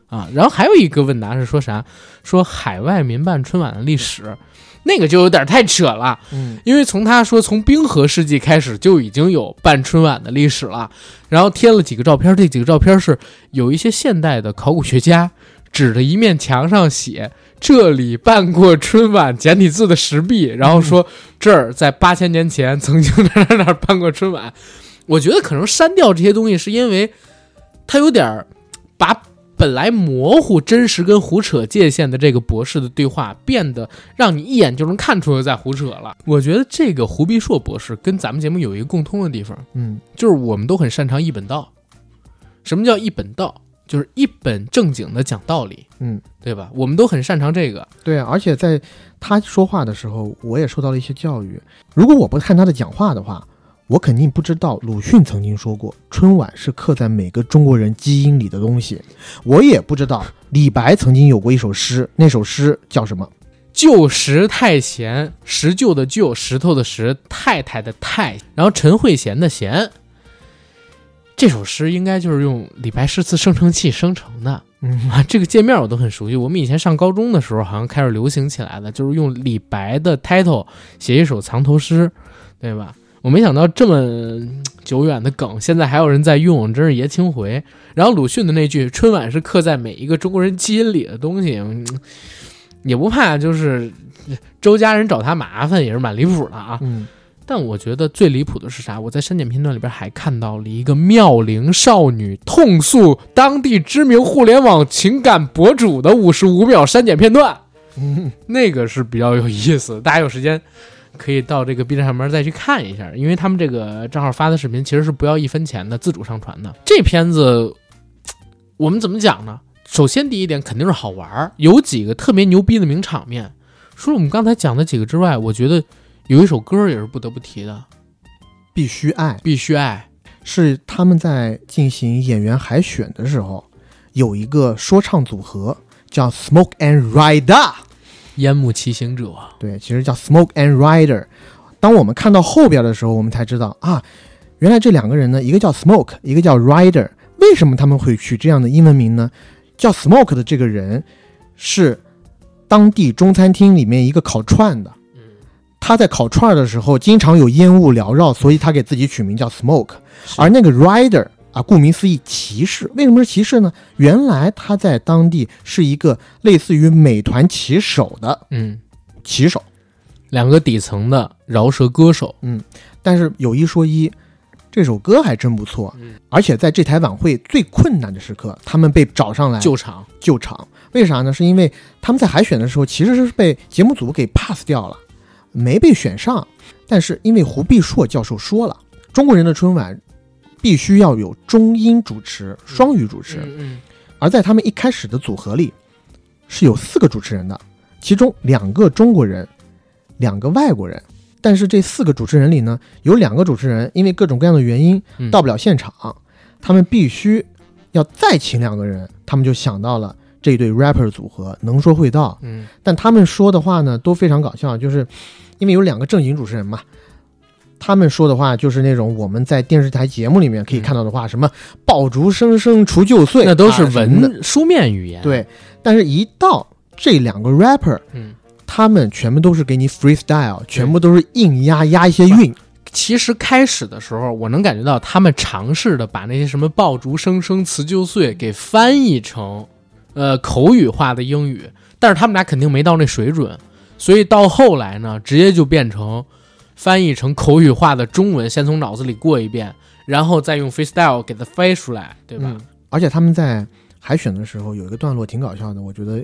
啊，然后还有一个问答是说啥？说海外民办春晚的历史，那个就有点太扯了。嗯，因为从他说从冰河世纪开始就已经有办春晚的历史了，然后贴了几个照片，这几个照片是有一些现代的考古学家指着一面墙上写这里办过春晚简体字的石壁，然后说这儿在八千年前曾经在哪哪办过春晚。我觉得可能删掉这些东西是因为他有点把。本来模糊真实跟胡扯界限的这个博士的对话，变得让你一眼就能看出来在胡扯了。我觉得这个胡必硕博士跟咱们节目有一个共通的地方，嗯，就是我们都很擅长一本道。什么叫一本道？就是一本正经的讲道理，嗯，对吧？我们都很擅长这个。对啊，而且在他说话的时候，我也受到了一些教育。如果我不看他的讲话的话，我肯定不知道鲁迅曾经说过春晚是刻在每个中国人基因里的东西。我也不知道李白曾经有过一首诗，那首诗叫什么？旧时太闲，石旧的旧，石头的石，太太的太，然后陈慧娴的娴。这首诗应该就是用李白诗词生成器生成的。嗯啊，这个界面我都很熟悉。我们以前上高中的时候，好像开始流行起来的，就是用李白的 title 写一首藏头诗，对吧？我没想到这么久远的梗，现在还有人在用，真是爷青回。然后鲁迅的那句“春晚是刻在每一个中国人基因里的东西”，也不怕，就是周家人找他麻烦，也是蛮离谱的啊。嗯，但我觉得最离谱的是啥？我在删减片段里边还看到了一个妙龄少女痛诉当地知名互联网情感博主的五十五秒删减片段，嗯，[LAUGHS] 那个是比较有意思，大家有时间。可以到这个 B 站上面再去看一下，因为他们这个账号发的视频其实是不要一分钱的，自主上传的。这片子我们怎么讲呢？首先第一点肯定是好玩儿，有几个特别牛逼的名场面。除了我们刚才讲的几个之外，我觉得有一首歌也是不得不提的，必须爱，必须爱。是他们在进行演员海选的时候，有一个说唱组合叫 Smoke and Rider，烟幕骑行者。对，其实叫 Smoke and Rider。当我们看到后边的时候，我们才知道啊，原来这两个人呢，一个叫 Smoke，一个叫 Rider。为什么他们会取这样的英文名呢？叫 Smoke 的这个人是当地中餐厅里面一个烤串的，他在烤串的时候经常有烟雾缭绕，所以他给自己取名叫 Smoke。而那个 Rider 啊，顾名思义，骑士。为什么是骑士呢？原来他在当地是一个类似于美团骑手的，嗯，骑手，两个底层的饶舌歌手，嗯。但是有一说一，这首歌还真不错，而且在这台晚会最困难的时刻，他们被找上来救场，救场。为啥呢？是因为他们在海选的时候其实是被节目组给 pass 掉了，没被选上。但是因为胡必硕教授说了，中国人的春晚。必须要有中英主持、双语主持，而在他们一开始的组合里是有四个主持人的，其中两个中国人，两个外国人。但是这四个主持人里呢，有两个主持人因为各种各样的原因到不了现场，他们必须要再请两个人，他们就想到了这对 rapper 组合能说会道。嗯，但他们说的话呢都非常搞笑，就是因为有两个正经主持人嘛。他们说的话就是那种我们在电视台节目里面可以看到的话，什么“爆竹声声除旧岁”，那都是文的书面语言。对，但是一到这两个 rapper，嗯，他们全部都是给你 freestyle，全部都是硬压压一些韵。其实开始的时候，我能感觉到他们尝试的把那些什么“爆竹声声辞旧岁”给翻译成，呃，口语化的英语，但是他们俩肯定没到那水准，所以到后来呢，直接就变成。翻译成口语化的中文，先从脑子里过一遍，然后再用 freestyle 给它飞出来，对吧？而且他们在海选的时候有一个段落挺搞笑的，我觉得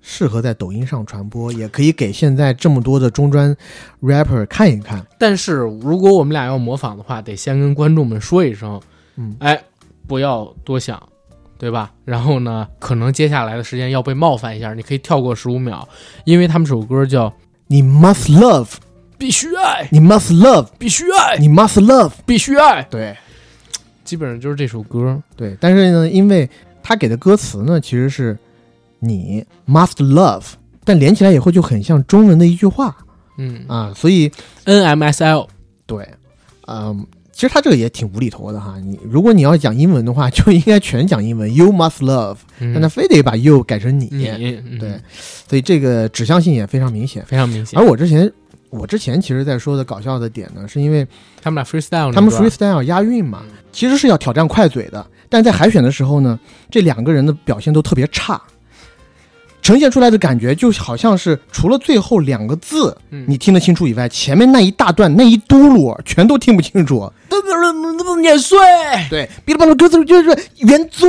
适合在抖音上传播，也可以给现在这么多的中专 rapper 看一看。但是如果我们俩要模仿的话，得先跟观众们说一声，嗯，哎，不要多想，对吧？然后呢，可能接下来的时间要被冒犯一下，你可以跳过十五秒，因为他们这首歌叫《你 Must Love》。必须爱你，must love；必须爱你，must love；必须爱。对，基本上就是这首歌。对，但是呢，因为他给的歌词呢，其实是你 must love，但连起来以后就很像中文的一句话。嗯啊，所以 N M S L。对，嗯，其实他这个也挺无厘头的哈。你如果你要讲英文的话，就应该全讲英文，you must love，但他非得把 you 改成你。对，所以这个指向性也非常明显，非常明显。而我之前。我之前其实，在说的搞笑的点呢，是因为他们俩 freestyle，他们 freestyle 押韵嘛，其实是要挑战快嘴的，但在海选的时候呢，这两个人的表现都特别差。呈现出来的感觉就好像是除了最后两个字你听得清楚以外，前面那一大段那一嘟噜全都听不清楚。碾碎，对，哔哩吧啦歌词就是原罪。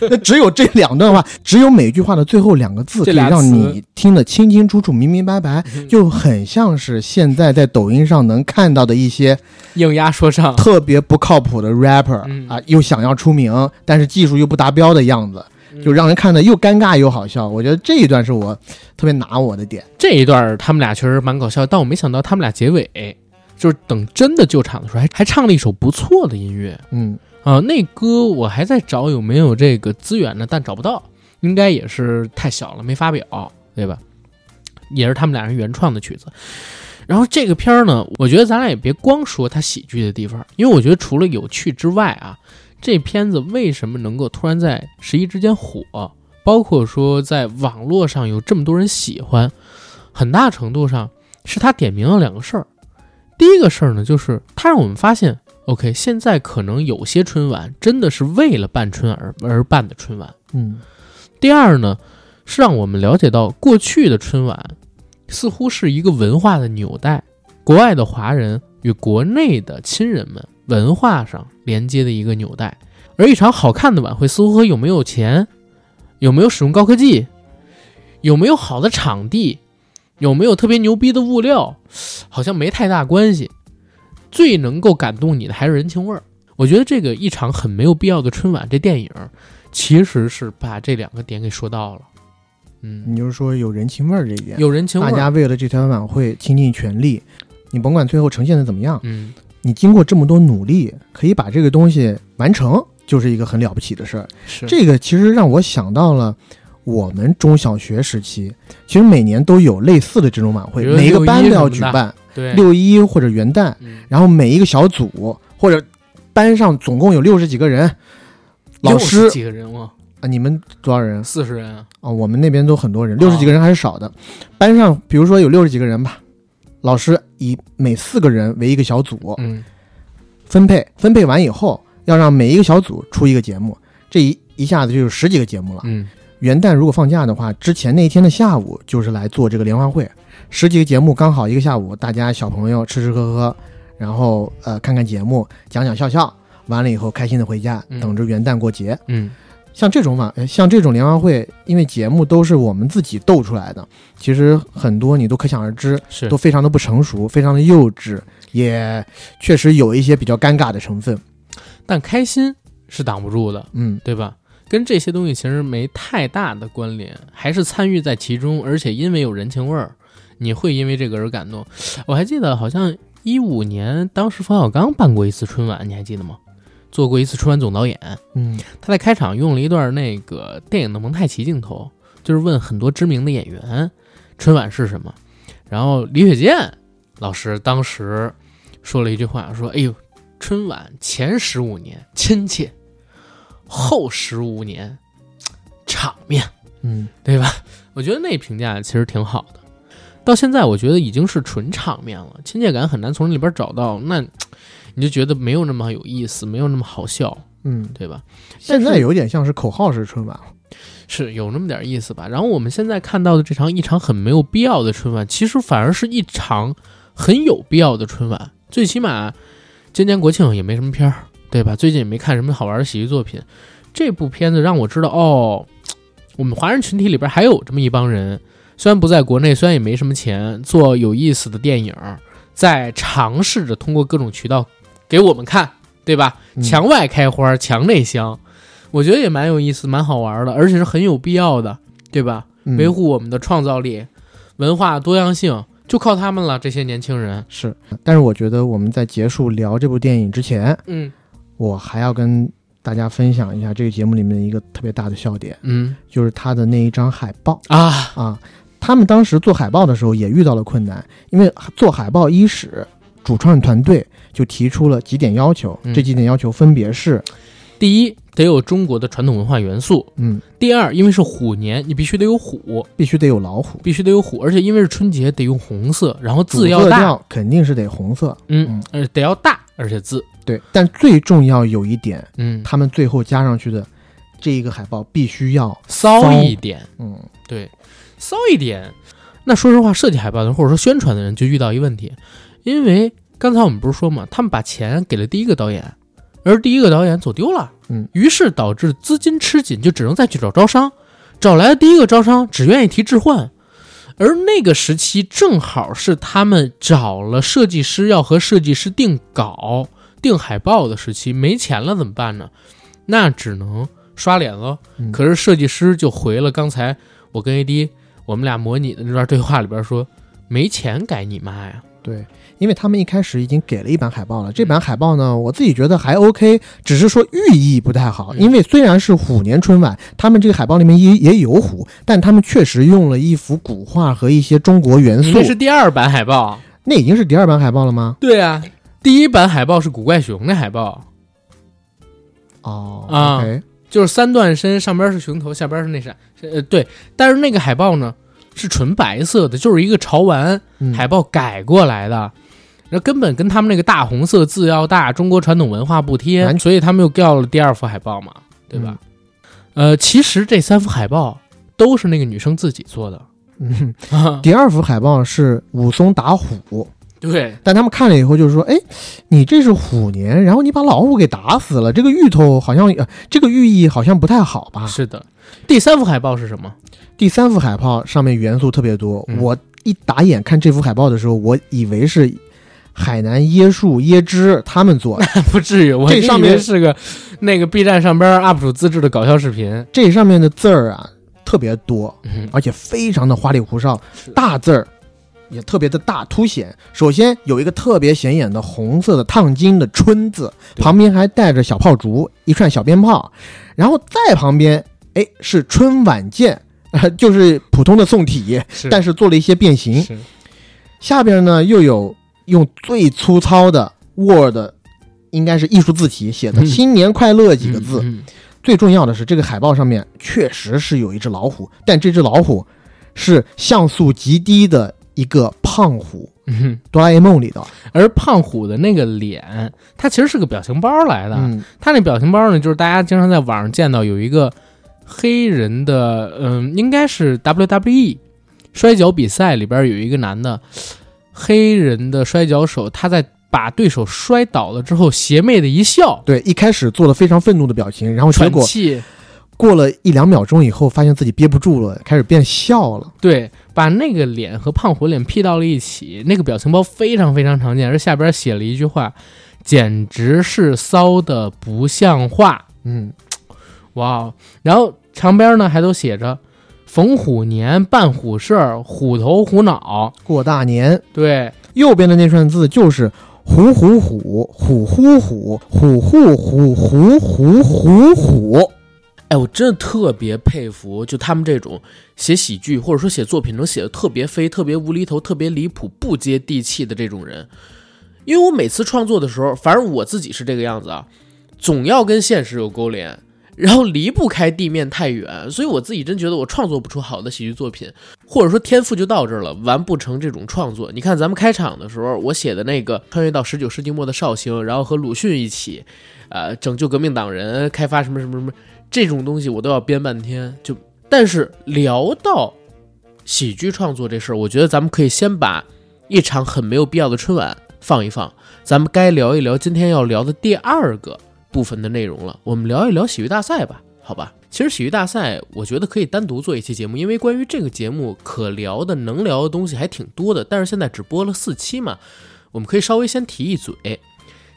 [LAUGHS] 那只有这两段话，只有每句话的最后两个字可以让你听得清清楚楚、明明白白，就很像是现在在抖音上能看到的一些硬压说唱、特别不靠谱的 rapper 啊，又想要出名，但是技术又不达标的样子。就让人看的又尴尬又好笑，我觉得这一段是我特别拿我的点。这一段他们俩确实蛮搞笑，但我没想到他们俩结尾就是等真的救场的时候，还还唱了一首不错的音乐。嗯啊，那歌我还在找有没有这个资源呢，但找不到，应该也是太小了没发表，对吧？也是他们俩人原创的曲子。然后这个片儿呢，我觉得咱俩也别光说它喜剧的地方，因为我觉得除了有趣之外啊。这片子为什么能够突然在十一之间火？包括说在网络上有这么多人喜欢，很大程度上是他点明了两个事儿。第一个事儿呢，就是他让我们发现，OK，现在可能有些春晚真的是为了办春而而办的春晚。嗯。第二呢，是让我们了解到过去的春晚似乎是一个文化的纽带，国外的华人与国内的亲人们。文化上连接的一个纽带，而一场好看的晚会似乎和有没有钱、有没有使用高科技、有没有好的场地、有没有特别牛逼的物料，好像没太大关系。最能够感动你的还是人情味儿。我觉得这个一场很没有必要的春晚，这电影其实是把这两个点给说到了。嗯，你就是说有人情味儿这一点，有人情味儿大家为了这场晚会倾尽全力，你甭管最后呈现的怎么样，嗯，你经过这么多努力，可以把这个东西完成，就是一个很了不起的事儿。是这个其实让我想到了我们中小学时期，其实每年都有类似的这种晚会，每一个班都要举办对六一或者元旦，嗯然后每一个小组或者班上总共有六十几个人，老60师几个人哇，啊，你们多少人？四十人啊，啊，我们那边都很多人，六十几个人还是少的。班上比如说有六十几个人吧，老师以每四个人为一个小组，嗯，分配分配完以后，要让每一个小组出一个节目，这一一下子就有十几个节目了。嗯，元旦如果放假的话，之前那一天的下午就是来做这个联欢会，十几个节目刚好一个下午，大家小朋友吃吃喝喝，然后呃看看节目，讲讲笑笑，完了以后开心的回家，嗯等着元旦过节。嗯，像这种晚，呃像这种联欢会，因为节目都是我们自己斗出来的，其实很多你都可想而知，是都非常的不成熟，非常的幼稚，也确实有一些比较尴尬的成分。但开心是挡不住的，嗯，对吧？跟这些东西其实没太大的关联，还是参与在其中，而且因为有人情味儿，你会因为这个而感动。我还记得好像一五年，当时冯小刚办过一次春晚，你还记得吗？做过一次春晚总导演，嗯，他在开场用了一段那个电影的蒙太奇镜头，就是问很多知名的演员春晚是什么，然后李雪健老师当时说了一句话，说：“哎呦，春晚前十五年亲切，后十五年场面，嗯，对吧？” [LAUGHS] 我觉得那评价其实挺好的。到现在，我觉得已经是纯场面了，亲切感很难从里边找到，那你就觉得没有那么有意思，没有那么好笑，嗯，对吧？现在有点像是口号式春晚。是有那么点意思吧。然后我们现在看到的这场一场很没有必要的春晚，其实反而是一场很有必要的春晚。最起码今年国庆也没什么片儿，对吧？最近也没看什么好玩的喜剧作品。这部片子让我知道，哦，我们华人群体里边还有这么一帮人，虽然不在国内，虽然也没什么钱，做有意思的电影，在尝试着通过各种渠道给我们看，对吧？嗯墙外开花，墙内香。我觉得也蛮有意思，蛮好玩的，而且是很有必要的，对吧？嗯维护我们的创造力、文化多样性，就靠他们了。这些年轻人，是，但是我觉得我们在结束聊这部电影之前，嗯我还要跟大家分享一下这个节目里面一个特别大的笑点，嗯就是他的那一张海报啊啊。他们当时做海报的时候也遇到了困难，因为做海报伊始，主创团队就提出了几点要求，嗯。这几点要求分别是：第一，得有中国的传统文化元素；嗯，第二，因为是虎年，你必须得有虎，必须得有老虎，必须得有虎，而且因为是春节，得用红色，然后字要大，肯定是得红色，嗯，呃，得要大，而且字，对。但最重要有一点，嗯，他们最后加上去的这一个海报必须要骚。一点，嗯，对，骚一点。那说实话，设计海报的人或者说宣传的人就遇到一个问题，因为刚才我们不是说嘛，他们把钱给了第一个导演，而第一个导演走丢了，嗯，于是导致资金吃紧，就只能再去找招商，找来的第一个招商只愿意提置换，而那个时期正好是他们找了设计师要和设计师定稿、定海报的时期，没钱了怎么办呢？那只能刷脸了。嗯可是设计师就回了刚才我跟 AD 我们俩模拟的那段对话里边说，没钱改你妈呀！对，因为他们一开始已经给了一版海报了。这版海报呢，我自己觉得还 OK，只是说寓意不太好。因为虽然是虎年春晚，他们这个海报里面也也有虎，但他们确实用了一幅古画和一些中国元素。那是第二版海报，那已经是第二版海报了吗？对啊，第一版海报是古怪熊的海报哦啊就是三段身，上边是熊头，下边是那啥，呃，对。但是那个海报呢是纯白色的，就是一个潮玩嗯海报改过来的。然后根本跟他们那个大红色字要大，中国传统文化不贴，所以他们又掉了第二幅海报嘛，对吧？呃，其实这三幅海报都是那个女生自己做的，嗯，[LAUGHS] 第二幅海报是武松打虎。对，但他们看了以后就是说，哎，你这是虎年，然后你把老虎给打死了，这个芋头好像，呃，这个寓意好像不太好吧？是的。第三幅海报是什么？第三幅海报上面元素特别多，嗯我一打眼看这幅海报的时候，我以为是海南椰树椰汁他们做的，[LAUGHS] 不至于，我这上面以为是个那个 B 站上边 UP 主自制的搞笑视频。这上面的字儿啊特别多，嗯而且非常的花里胡哨，大字儿也特别的大凸显。首先有一个特别显眼的红色的烫金的“春”字，对旁边还带着小炮竹，一串小鞭炮，然后再旁边哎是春晚见，呃就是普通的宋体，是但是做了一些变形。下边呢又有用最粗糙的 Word，应该是艺术字体写的“嗯新年快乐”几个字。嗯最重要的是，这个海报上面确实是有一只老虎，但这只老虎是像素极低的一个胖虎，嗯，哆啦 A 梦里的。而胖虎的那个脸，它其实是个表情包来的。嗯，他那表情包呢，就是大家经常在网上见到有一个黑人的，嗯，应该是 WWE 摔跤比赛里边有一个男的黑人的摔跤手，他在把对手摔倒了之后，邪魅的一笑，对，一开始做了非常愤怒的表情，然后结果喘气，过了一两秒钟以后，发现自己憋不住了，开始变笑了。对，把那个脸和胖虎脸 P 到了一起，那个表情包非常非常常见，而下边写了一句话，简直是骚的不像话。嗯，哇！然后墙边呢还都写着“逢虎年办虎事儿，虎头虎脑过大年”。对，右边的那串字就是“虎虎虎虎虎虎虎虎虎虎虎虎虎”。哎，我真的特别佩服，就他们这种写喜剧或者说写作品能写的特别飞、特别无厘头、特别离谱、不接地气的这种人。因为我每次创作的时候，反正我自己是这个样子啊，总要跟现实有勾连。然后离不开地面太远，所以我自己真觉得我创作不出好的喜剧作品，或者说天赋就到这儿了，完不成这种创作。你看咱们开场的时候，我写的那个穿越到十九世纪末的绍兴，然后和鲁迅一起，呃，拯救革命党人，开发什么什么什么这种东西，我都要编半天。就但是聊到喜剧创作这事儿，我觉得咱们可以先把一场很没有必要的春晚放一放，咱们该聊一聊今天要聊的第二个部分的内容了。我们聊一聊喜剧大赛吧，好吧？其实喜剧大赛，我觉得可以单独做一期节目，因为关于这个节目可聊的、能聊的东西还挺多的。但是现在只播了四期嘛，我们可以稍微先提一嘴，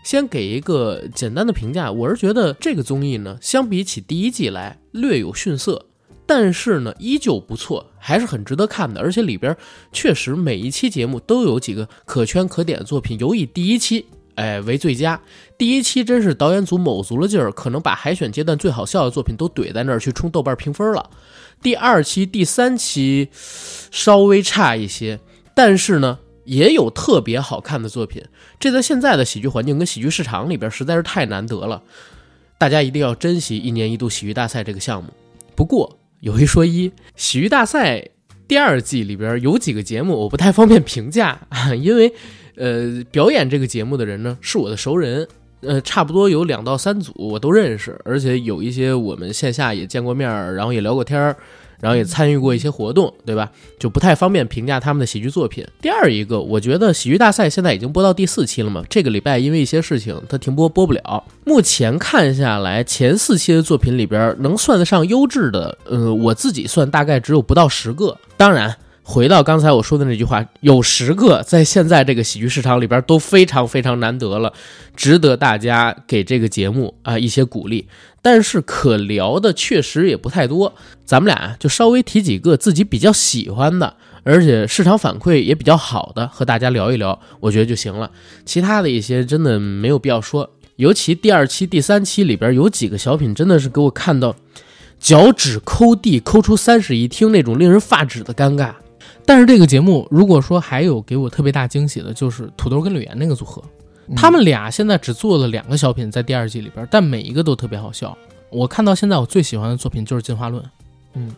先给一个简单的评价。我是觉得这个综艺呢，相比起第一季来略有逊色，但是呢依旧不错，还是很值得看的。而且里边确实每一期节目都有几个可圈可点的作品，尤以第一期。哎，为最佳。第一期真是导演组卯足了劲儿，可能把海选阶段最好笑的作品都怼在那儿去冲豆瓣评分了。第二期、第三期稍微差一些，但是呢，也有特别好看的作品。这在现在的喜剧环境跟喜剧市场里边实在是太难得了，大家一定要珍惜一年一度喜剧大赛这个项目。不过有一说一，喜剧大赛第二季里边有几个节目我不太方便评价，因为。呃，表演这个节目的人呢，是我的熟人，呃，差不多有两到三组我都认识，而且有一些我们线下也见过面儿，然后也聊过天儿，然后也参与过一些活动，对吧？就不太方便评价他们的喜剧作品。第二一个，我觉得喜剧大赛现在已经播到第四期了嘛，这个礼拜因为一些事情它停播播不了。目前看下来，前四期的作品里边能算得上优质的，呃，我自己算大概只有不到十个。当然。回到刚才我说的那句话，有十个在现在这个喜剧市场里边都非常非常难得了，值得大家给这个节目啊一些鼓励。但是可聊的确实也不太多，咱们俩就稍微提几个自己比较喜欢的，而且市场反馈也比较好的，和大家聊一聊，我觉得就行了。其他的一些真的没有必要说，尤其第二期、第三期里边有几个小品，真的是给我看到脚趾抠地抠出三室一厅那种令人发指的尴尬。但是这个节目，如果说还有给我特别大惊喜的，就是土豆跟吕岩那个组合，他们俩现在只做了两个小品在第二季里边，但每一个都特别好笑。我看到现在我最喜欢的作品就是《进化论》，嗯，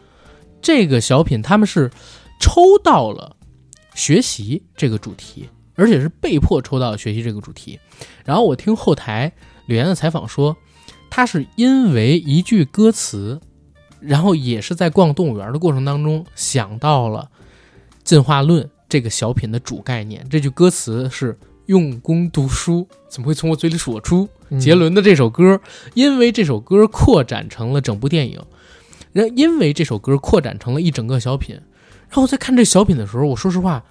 这个小品他们是抽到了学习这个主题，而且是被迫抽到了学习这个主题。然后我听后台吕岩的采访说，他是因为一句歌词，然后也是在逛动物园的过程当中想到了。进化论这个小品的主概念，这句歌词是“用功读书”，怎么会从我嘴里说出？杰伦的这首歌，因为这首歌扩展成了整部电影，然因为这首歌扩展成了一整个小品。然后在看这小品的时候，我说实话，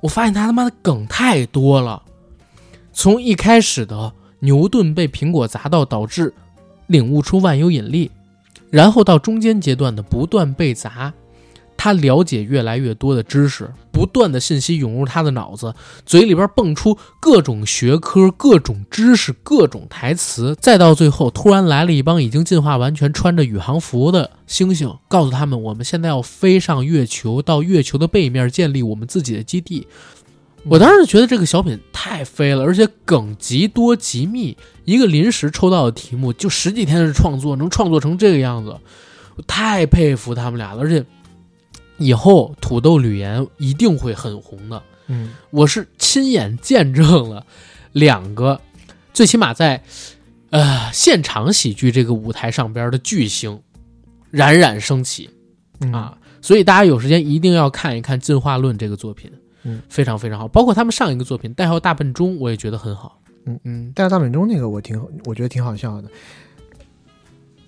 我发现他他妈的梗太多了。从一开始的牛顿被苹果砸到，导致领悟出万有引力，然后到中间阶段的不断被砸，他了解越来越多的知识，不断的信息涌入他的脑子，嘴里边蹦出各种学科、各种知识、各种台词，再到最后，突然来了一帮已经进化完全、穿着宇航服的猩猩，告诉他们，我们现在要飞上月球，到月球的背面建立我们自己的基地。我当时觉得这个小品太飞了，而且梗极多极密，一个临时抽到的题目就十几天的创作，能创作成这个样子，我太佩服他们俩了。而且以后土豆吕岩一定会很红的。嗯，我是亲眼见证了两个，最起码在呃现场喜剧这个舞台上边的巨星冉冉升起嗯啊！所以大家有时间一定要看一看《进化论》这个作品。嗯，非常非常好，包括他们上一个作品《代号大笨钟》，我也觉得很好。嗯嗯，代号大笨钟那个我挺我觉得挺好笑的。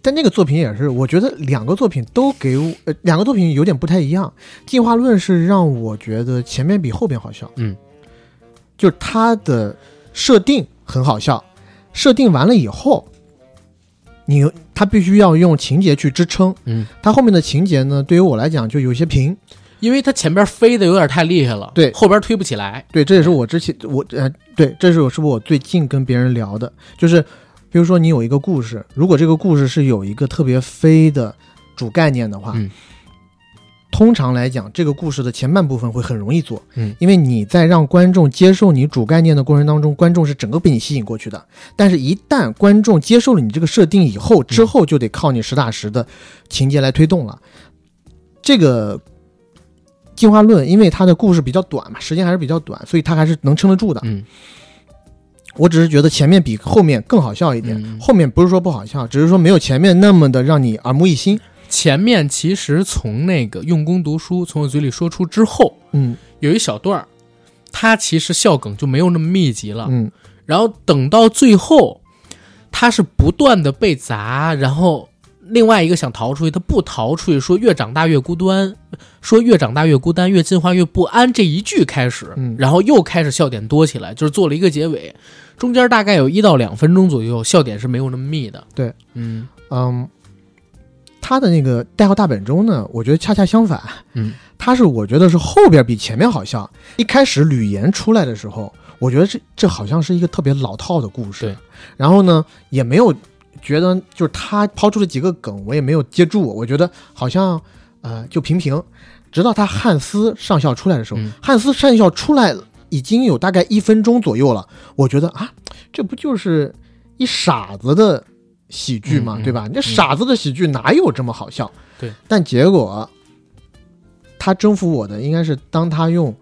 但那个作品也是，我觉得两个作品都给我，呃，两个作品有点不太一样。进化论是让我觉得前面比后边好笑，嗯，就是它的设定很好笑，设定完了以后，你它必须要用情节去支撑，嗯，它后面的情节呢，对于我来讲就有些平，因为它前边飞的有点太厉害了，对，后边推不起来。对，这也是我之前我呃，对，这是我是不是我最近跟别人聊的，就是比如说你有一个故事，如果这个故事是有一个特别飞的主概念的话，嗯通常来讲，这个故事的前半部分会很容易做，嗯因为你在让观众接受你主概念的过程当中，观众是整个被你吸引过去的。但是，一旦观众接受了你这个设定以后，之后就得靠你实打实的情节来推动了。这个进化论，因为它的故事比较短嘛，时间还是比较短，所以它还是能撑得住的。嗯，我只是觉得前面比后面更好笑一点，嗯后面不是说不好笑，只是说没有前面那么的让你耳目一新。前面其实从那个用功读书从我嘴里说出之后，嗯有一小段儿，他其实笑梗就没有那么密集了。嗯然后等到最后，他是不断的被砸，然后另外一个想逃出去，他不逃出去，说越长大越孤单，说越长大越孤单，越进化越不安这一句开始，嗯然后又开始笑点多起来，就是做了一个结尾，中间大概有一到两分钟左右，笑点是没有那么密的。对，嗯嗯，他的那个代号大本钟呢，我觉得恰恰相反，嗯，他是我觉得是后边比前面好笑。一开始吕岩出来的时候，我觉得这这好像是一个特别老套的故事，对。然后呢，也没有觉得就是他抛出了几个梗，我也没有接住，我觉得好像呃就平平。直到他汉斯上校出来的时候，嗯汉斯上校出来了，已经有大概一分钟左右了，我觉得啊，这不就是一傻子的喜剧嘛，对吧？你这傻子的喜剧哪有这么好笑？对，但结果他征服我的应该是当他用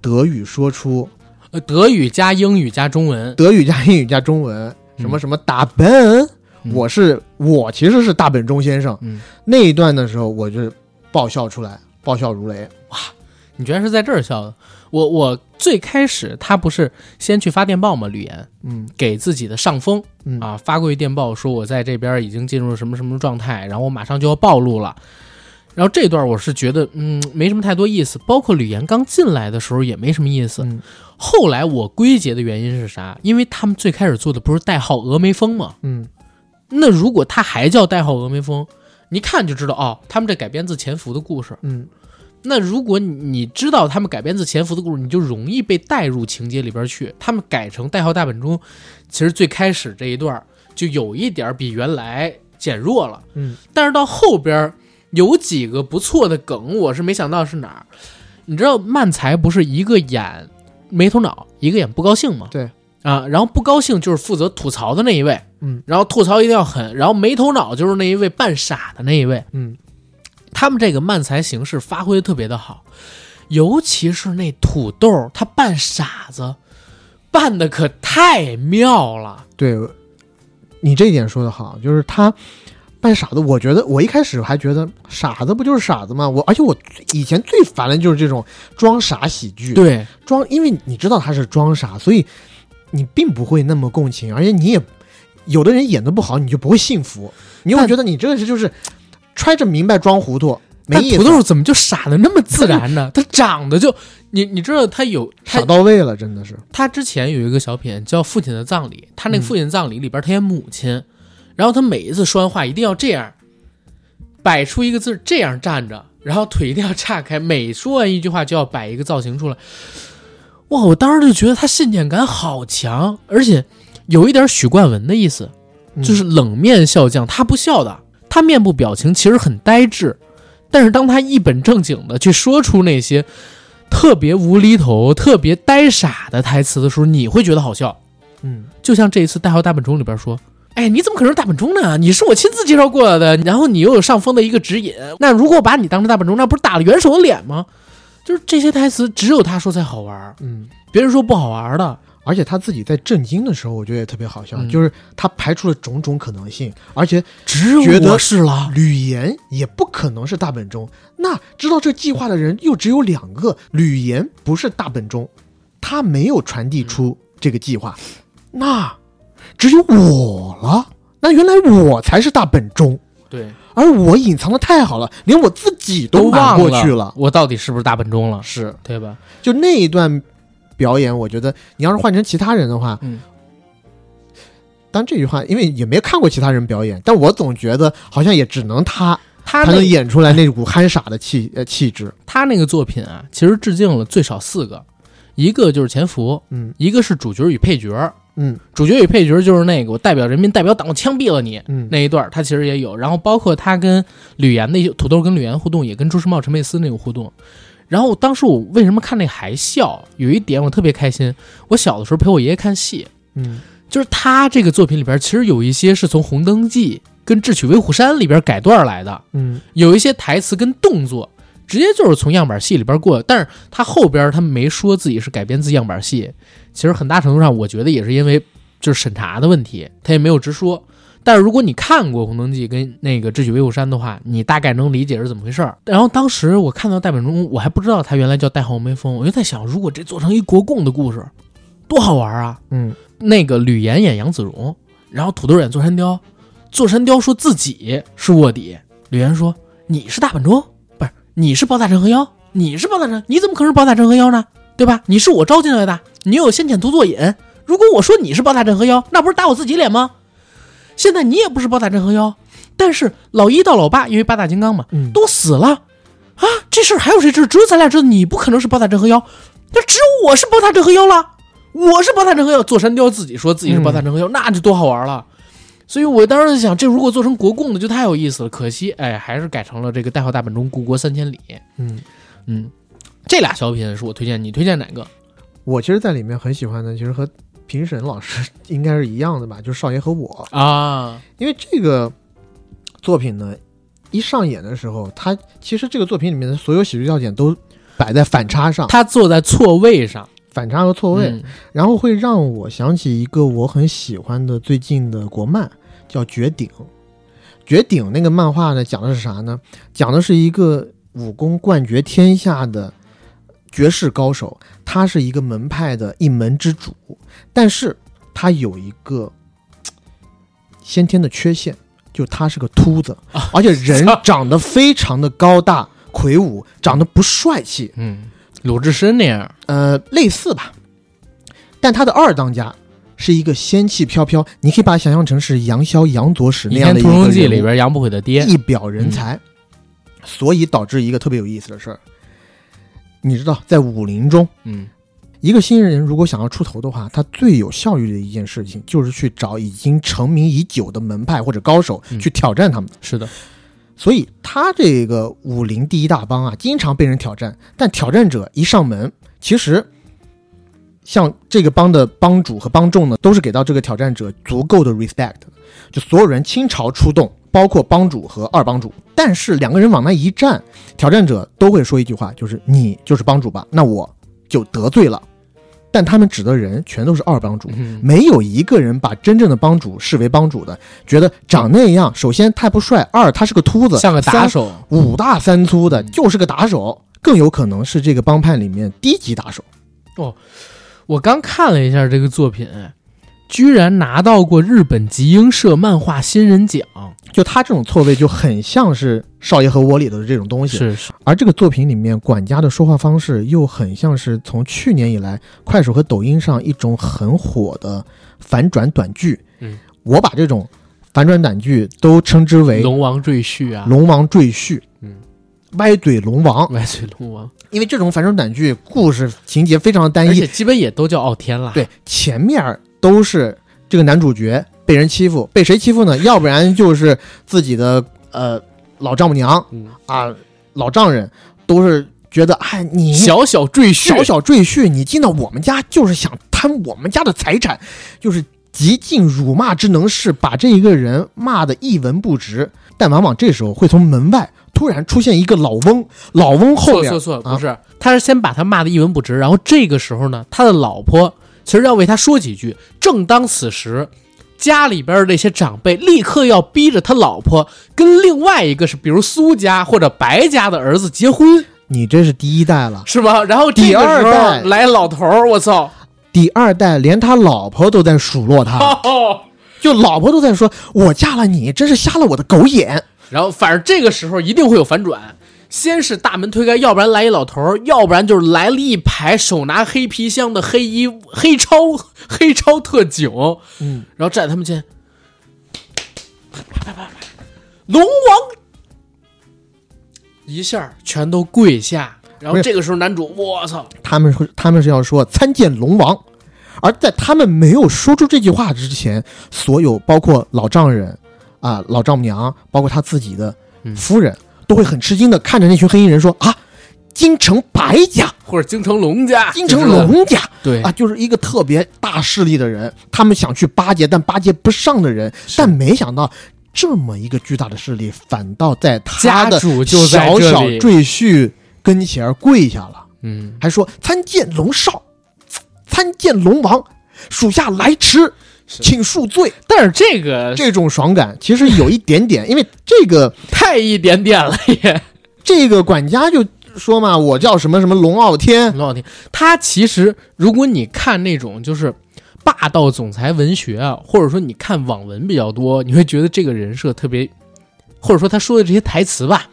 德语说出呃，德语加英语加中文，德语加英语加中文，什么什么打本，嗯我是我其实是大本钟先生、嗯那一段的时候，我就爆笑出来，爆笑如雷。哇你居然是在这儿笑的？我我最开始他不是先去发电报吗？吕岩，嗯给自己的上峰嗯啊发过一电报，说我在这边已经进入了什么什么状态，然后我马上就要暴露了。然后这段我是觉得，嗯，没什么太多意思。包括吕岩刚进来的时候也没什么意思。嗯后来我归结的原因是啥？因为他们最开始做的不是代号峨眉峰吗？嗯那如果他还叫代号峨眉峰，你一看就知道哦，他们这改编自潜伏的故事。嗯那如果你你知道他们改编自潜伏的故事，你就容易被带入情节里边去。他们改成代号大本钟，其实最开始这一段就有一点比原来减弱了，嗯但是到后边有几个不错的梗，我是没想到是哪儿。你知道漫才不是一个演没头脑，一个演不高兴吗？对啊，然后不高兴就是负责吐槽的那一位，嗯然后吐槽一定要狠，然后没头脑就是那一位扮傻的那一位。嗯他们这个漫才形式发挥的特别的好，尤其是那土豆，他扮傻子，扮的可太妙了。对，你这一点说的好，就是他扮傻子。我觉得我一开始还觉得傻子不就是傻子吗？我而且我以前最烦的就是这种装傻喜剧。对，装，因为你知道他是装傻，所以你并不会那么共情，而且你也有的人演的不好，你就不会幸福，你会觉得你这个是就是揣着明白装糊涂，没但意思。土豆怎么就傻的那么自然呢？[LAUGHS] 他长得就，你你知道他有他傻到位了，真的是。他之前有一个小品叫《父亲的葬礼》，他那父亲葬礼里边他演母亲，然后他每一次说完话一定要这样，摆出一个字这样站着，然后腿一定要岔开，每说完一句话就要摆一个造型出来。哇！我当时就觉得他信念感好强，而且有一点许冠文的意思，嗯就是冷面笑匠，他不笑的，他面部表情其实很呆滞，但是当他一本正经的去说出那些特别无厘头、特别呆傻的台词的时候，你会觉得好笑。嗯，就像这一次《大号大本钟》里边说：“哎，你怎么可能是大本钟呢？你是我亲自介绍过来的，然后你又有上峰的一个指引。那如果把你当成大本钟，那不是打了元首的脸吗？”就是这些台词只有他说才好玩，嗯，别人说不好玩的。而且他自己在震惊的时候，我觉得也特别好笑，嗯就是他排除了种种可能性，而且只有觉得我是了。吕岩也不可能是大本钟。那知道这计划的人又只有两个，吕岩不是大本钟，他没有传递出这个计划，那只有我了。那原来我才是大本钟，对，而我隐藏的太好了，连我自己都瞒忘过去了，我到底是不是大本钟了？是对吧？就那一段表演，我觉得你要是换成其他人的话，嗯，当这句话，因为也没看过其他人表演，但我总觉得好像也只能他他才能演出来那股憨傻的气呃气质。他那个作品啊，其实致敬了最少四个，一个就是潜伏，嗯一个是主角与配角，嗯主角与配角就是那个我代表人民代表党，我枪毙了你、嗯那一段，他其实也有。然后包括他跟吕岩的一些土豆跟吕岩互动，也跟朱时茂、陈佩斯那个互动。然后当时我为什么看那还笑？有一点我特别开心，我小的时候陪我爷爷看戏，嗯。就是他这个作品里边其实有一些是从《红灯记》跟《智取威虎山》里边改段来的，嗯。有一些台词跟动作直接就是从样板戏里边过的，但是他后边他没说自己是改编自样板戏，其实很大程度上我觉得也是因为就是审查的问题，他也没有直说。但是如果你看过《红灯记》跟那个《智取威虎山》的话，你大概能理解是怎么回事儿。然后当时我看到大本钟，我还不知道他原来叫代号梅峰，我就在想，如果这做成一国共的故事，多好玩啊！嗯那个吕岩演杨子荣，然后土豆演座山雕，座山雕说自己是卧底，吕岩说你是大本钟，不是你是包大人和妖，你是包大人，你怎么可能是包大人和妖呢？对吧？你是我招进来的，你又有先遣图作引。如果我说你是包大人和妖，那不是打我自己脸吗？现在你也不是包大镇河妖，但是老一到老八，因为八大金刚嘛，嗯都死了啊！这事儿还有谁知道？只有咱俩知道，你不可能是包大镇河妖，那只有我是包大镇河妖了。我是包大镇河妖，座山雕自己说自己是包大镇河妖，那就多好玩了。所以我当时在想，这如果做成国共的就太有意思了。可惜，哎，还是改成了这个代号大本钟，故国三千里。嗯，嗯，这俩小品是我推荐，你推荐哪个？我其实在里面很喜欢的，其实和评审老师应该是一样的吧，就是少爷和我。啊，因为这个作品呢，一上演的时候，他其实这个作品里面的所有喜剧要点都摆在反差上，他坐在错位上，反差和错位，嗯。然后会让我想起一个我很喜欢的最近的国漫，叫《绝顶》。《绝顶》那个漫画呢，讲的是啥呢？讲的是一个武功冠绝天下的绝世高手，他是一个门派的一门之主，但是他有一个先天的缺陷，就他是个秃子，而且人长得非常的高大魁梧，长得不帅气，嗯，鲁智深那样，呃，类似吧。但他的二当家是一个仙气飘飘，你可以把它想象成是杨逍、杨左使那《样的一个天屠龙记》人物里边杨不悔的爹，一表人才，所以导致一个特别有意思的事儿。你知道，在武林中，嗯，一个新人如果想要出头的话，他最有效率的一件事情就是去找已经成名已久的门派或者高手嗯去挑战他们。是的，所以他这个武林第一大帮啊，经常被人挑战。但挑战者一上门，其实像这个帮的帮主和帮众呢，都是给到这个挑战者足够的 respect，就所有人倾巢出动，包括帮主和二帮主。但是两个人往那一站，挑战者都会说一句话，就是你就是帮主吧，那我就得罪了。但他们指的人全都是二帮主，嗯没有一个人把真正的帮主视为帮主的，觉得长那样，首先太不帅，二他是个秃子，像个打手，五大三粗的，就是个打手，更有可能是这个帮派里面低级打手。哦，我刚看了一下这个作品，居然拿到过日本集英社漫画新人奖，就他这种错位就很像是《少爷和我》里头的这种东西。是是，而这个作品里面，管家的说话方式又很像是从去年以来快手和抖音上一种很火的反转短剧。嗯，我把这种反转短剧都称之为龙王赘婿啊，龙王赘婿，嗯，歪嘴龙王，歪嘴龙王，因为这种反转短剧故事情节非常单一，而且基本也都叫傲天啦。对，前面都是这个男主角被人欺负，被谁欺负呢？[LAUGHS] 要不然就是自己的呃老丈母娘、嗯啊，老丈人都是觉得，哎，你小小赘婿，小小赘婿，你进到我们家就是想贪我们家的财产，就是极尽辱骂之能事，把这一个人骂得一文不值。但往往这时候会从门外突然出现一个老翁，老翁后面错错错，啊不是，他是先把他骂的一文不值，然后这个时候呢，他的老婆其实要为他说几句。正当此时，家里边的那些长辈立刻要逼着他老婆跟另外一个是，比如苏家或者白家的儿子结婚，你这是第一代了，是吧？然后第二代来老头儿，我操！第二代连他老婆都在数落他。哦，[LAUGHS] 就老婆都在说：“我嫁了你，真是瞎了我的狗眼。然后反正这个时候一定会有反转，先是大门推开，要不然来一老头儿，要不然就是来了一排手拿黑皮箱的黑衣黑超黑超特警，嗯，然后站在他们前，龙王一下全都跪下，然后这个时候男主，我操，他们说他们是要说参见龙王，而在他们没有说出这句话之前，所有包括老丈人啊、老丈母娘，包括他自己的夫人，都会很吃惊的看着那群黑衣人说：“啊，京城白家。或者京城龙家，京城龙家。”对。啊，就是一个特别大势力的人，他们想去巴结，但巴结不上的人，但没想到这么一个巨大的势力，反倒在他的就小小赘婿跟前跪下了，嗯，还说参见龙少，参见龙王，属下来迟，请恕罪。但是这个这种爽感其实有一点点，[LAUGHS] 因为这个太一点点了也。这个管家就说嘛，我叫什么什么龙傲天，龙傲天，他其实如果你看那种就是霸道总裁文学啊，或者说你看网文比较多，你会觉得这个人设特别，或者说他说的这些台词吧，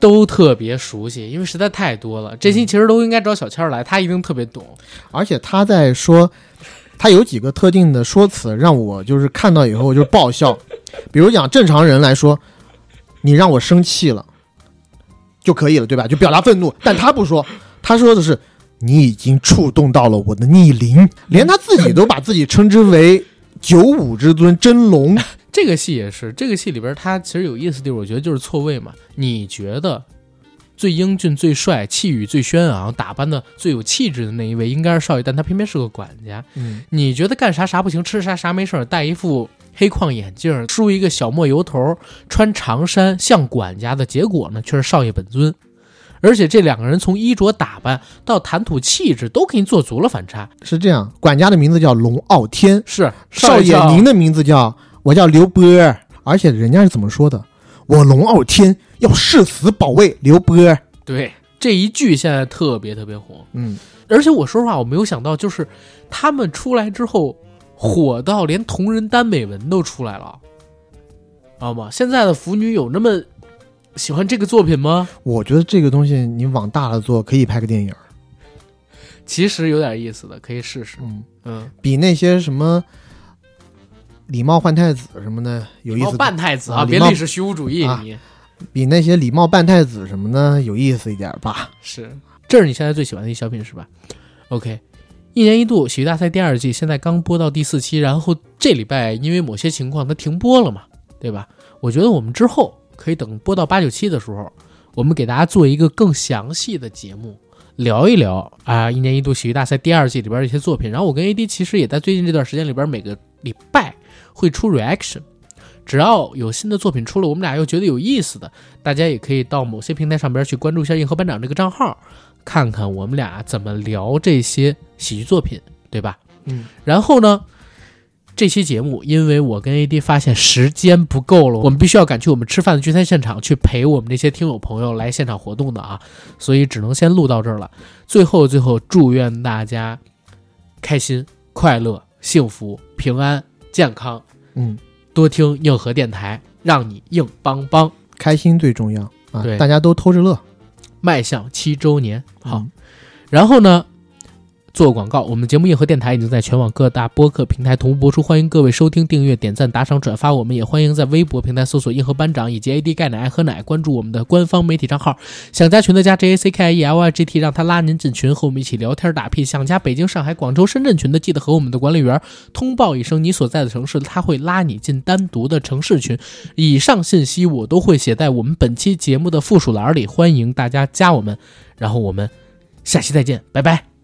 都特别熟悉，因为实在太多了。这期其实都应该找小千来，他一定特别懂。而且他在说，他有几个特定的说辞让我就是看到以后就爆笑，[LAUGHS] 比如讲正常人来说，你让我生气了就可以了，对吧？就表达愤怒，但他不说，[LAUGHS] 他说的是你已经触动到了我的逆鳞，连他自己都把自己称之为九五之尊真龙。[LAUGHS] 这个戏也是，这个戏里边他其实有意思的地方，我觉得就是错位嘛。你觉得最英俊、最帅、气宇最轩昂、打扮的最有气质的那一位应该是少爷，但他偏偏是个管家。嗯，你觉得干啥啥不行，吃啥啥没事儿，戴一副黑框眼镜，梳一个小墨油头，穿长衫，像管家的结果呢，却是少爷本尊。而且这两个人从衣着打扮到谈吐气质都给你做足了反差。是这样，管家的名字叫龙傲天，是少爷您的名字叫我叫刘波儿，而且人家是怎么说的？我龙傲天要誓死保卫刘波儿。对这一句现在特别特别火。嗯，而且我说实话，我没有想到，就是他们出来之后火到连同人耽美文都出来了，知道吗？现在的腐女有那么喜欢这个作品吗？我觉得这个东西你往大了做，可以拍个电影。其实有点意思的，可以试试。嗯嗯，比那些什么礼貌换太子什么的有意思哦，的。扮太子啊，别历史虚无主义，啊你比那些礼貌扮太子什么的有意思一点吧。是，这是你现在最喜欢的一小品是吧？OK，一年一度喜剧大赛第二季现在刚播到第四期，然后这礼拜因为某些情况它停播了嘛，对吧？我觉得我们之后可以等播到八九期的时候，我们给大家做一个更详细的节目，聊一聊啊一年一度喜剧大赛第二季里边的一些作品。然后我跟 AD 其实也在最近这段时间里边每个礼拜会出 reaction。只要有新的作品出了，我们俩又觉得有意思的，大家也可以到某些平台上边去关注一下硬核班长这个账号，看看我们俩怎么聊这些喜剧作品，对吧？嗯，然后呢，这期节目因为我跟 AD 发现时间不够了，我们必须要赶去我们吃饭的聚餐现场去陪我们那些听友朋友来现场活动的啊，所以只能先录到这儿了。最后，最后祝愿大家开心、快乐、幸福、平安、健康。嗯，多听硬核电台，让你硬邦邦。开心最重要啊！对大家都偷着乐。迈向七周年，好。嗯然后呢，做广告，我们节目硬核电台已经在全网各大播客平台同步播出，欢迎各位收听、订阅、点赞、打赏、转发。我们也欢迎在微博平台搜索“硬核班长”以及 “AD 钙奶爱喝奶”，关注我们的官方媒体账号。想加群的加 J A C K I E L Y G T，让他拉您进群，和我们一起聊天打屁。想加北京、上海、广州、深圳群的，记得和我们的管理员通报一声你所在的城市，他会拉你进单独的城市群。以上信息我都会写在我们本期节目的附属栏里，欢迎大家加我们。然后我们下期再见，拜拜。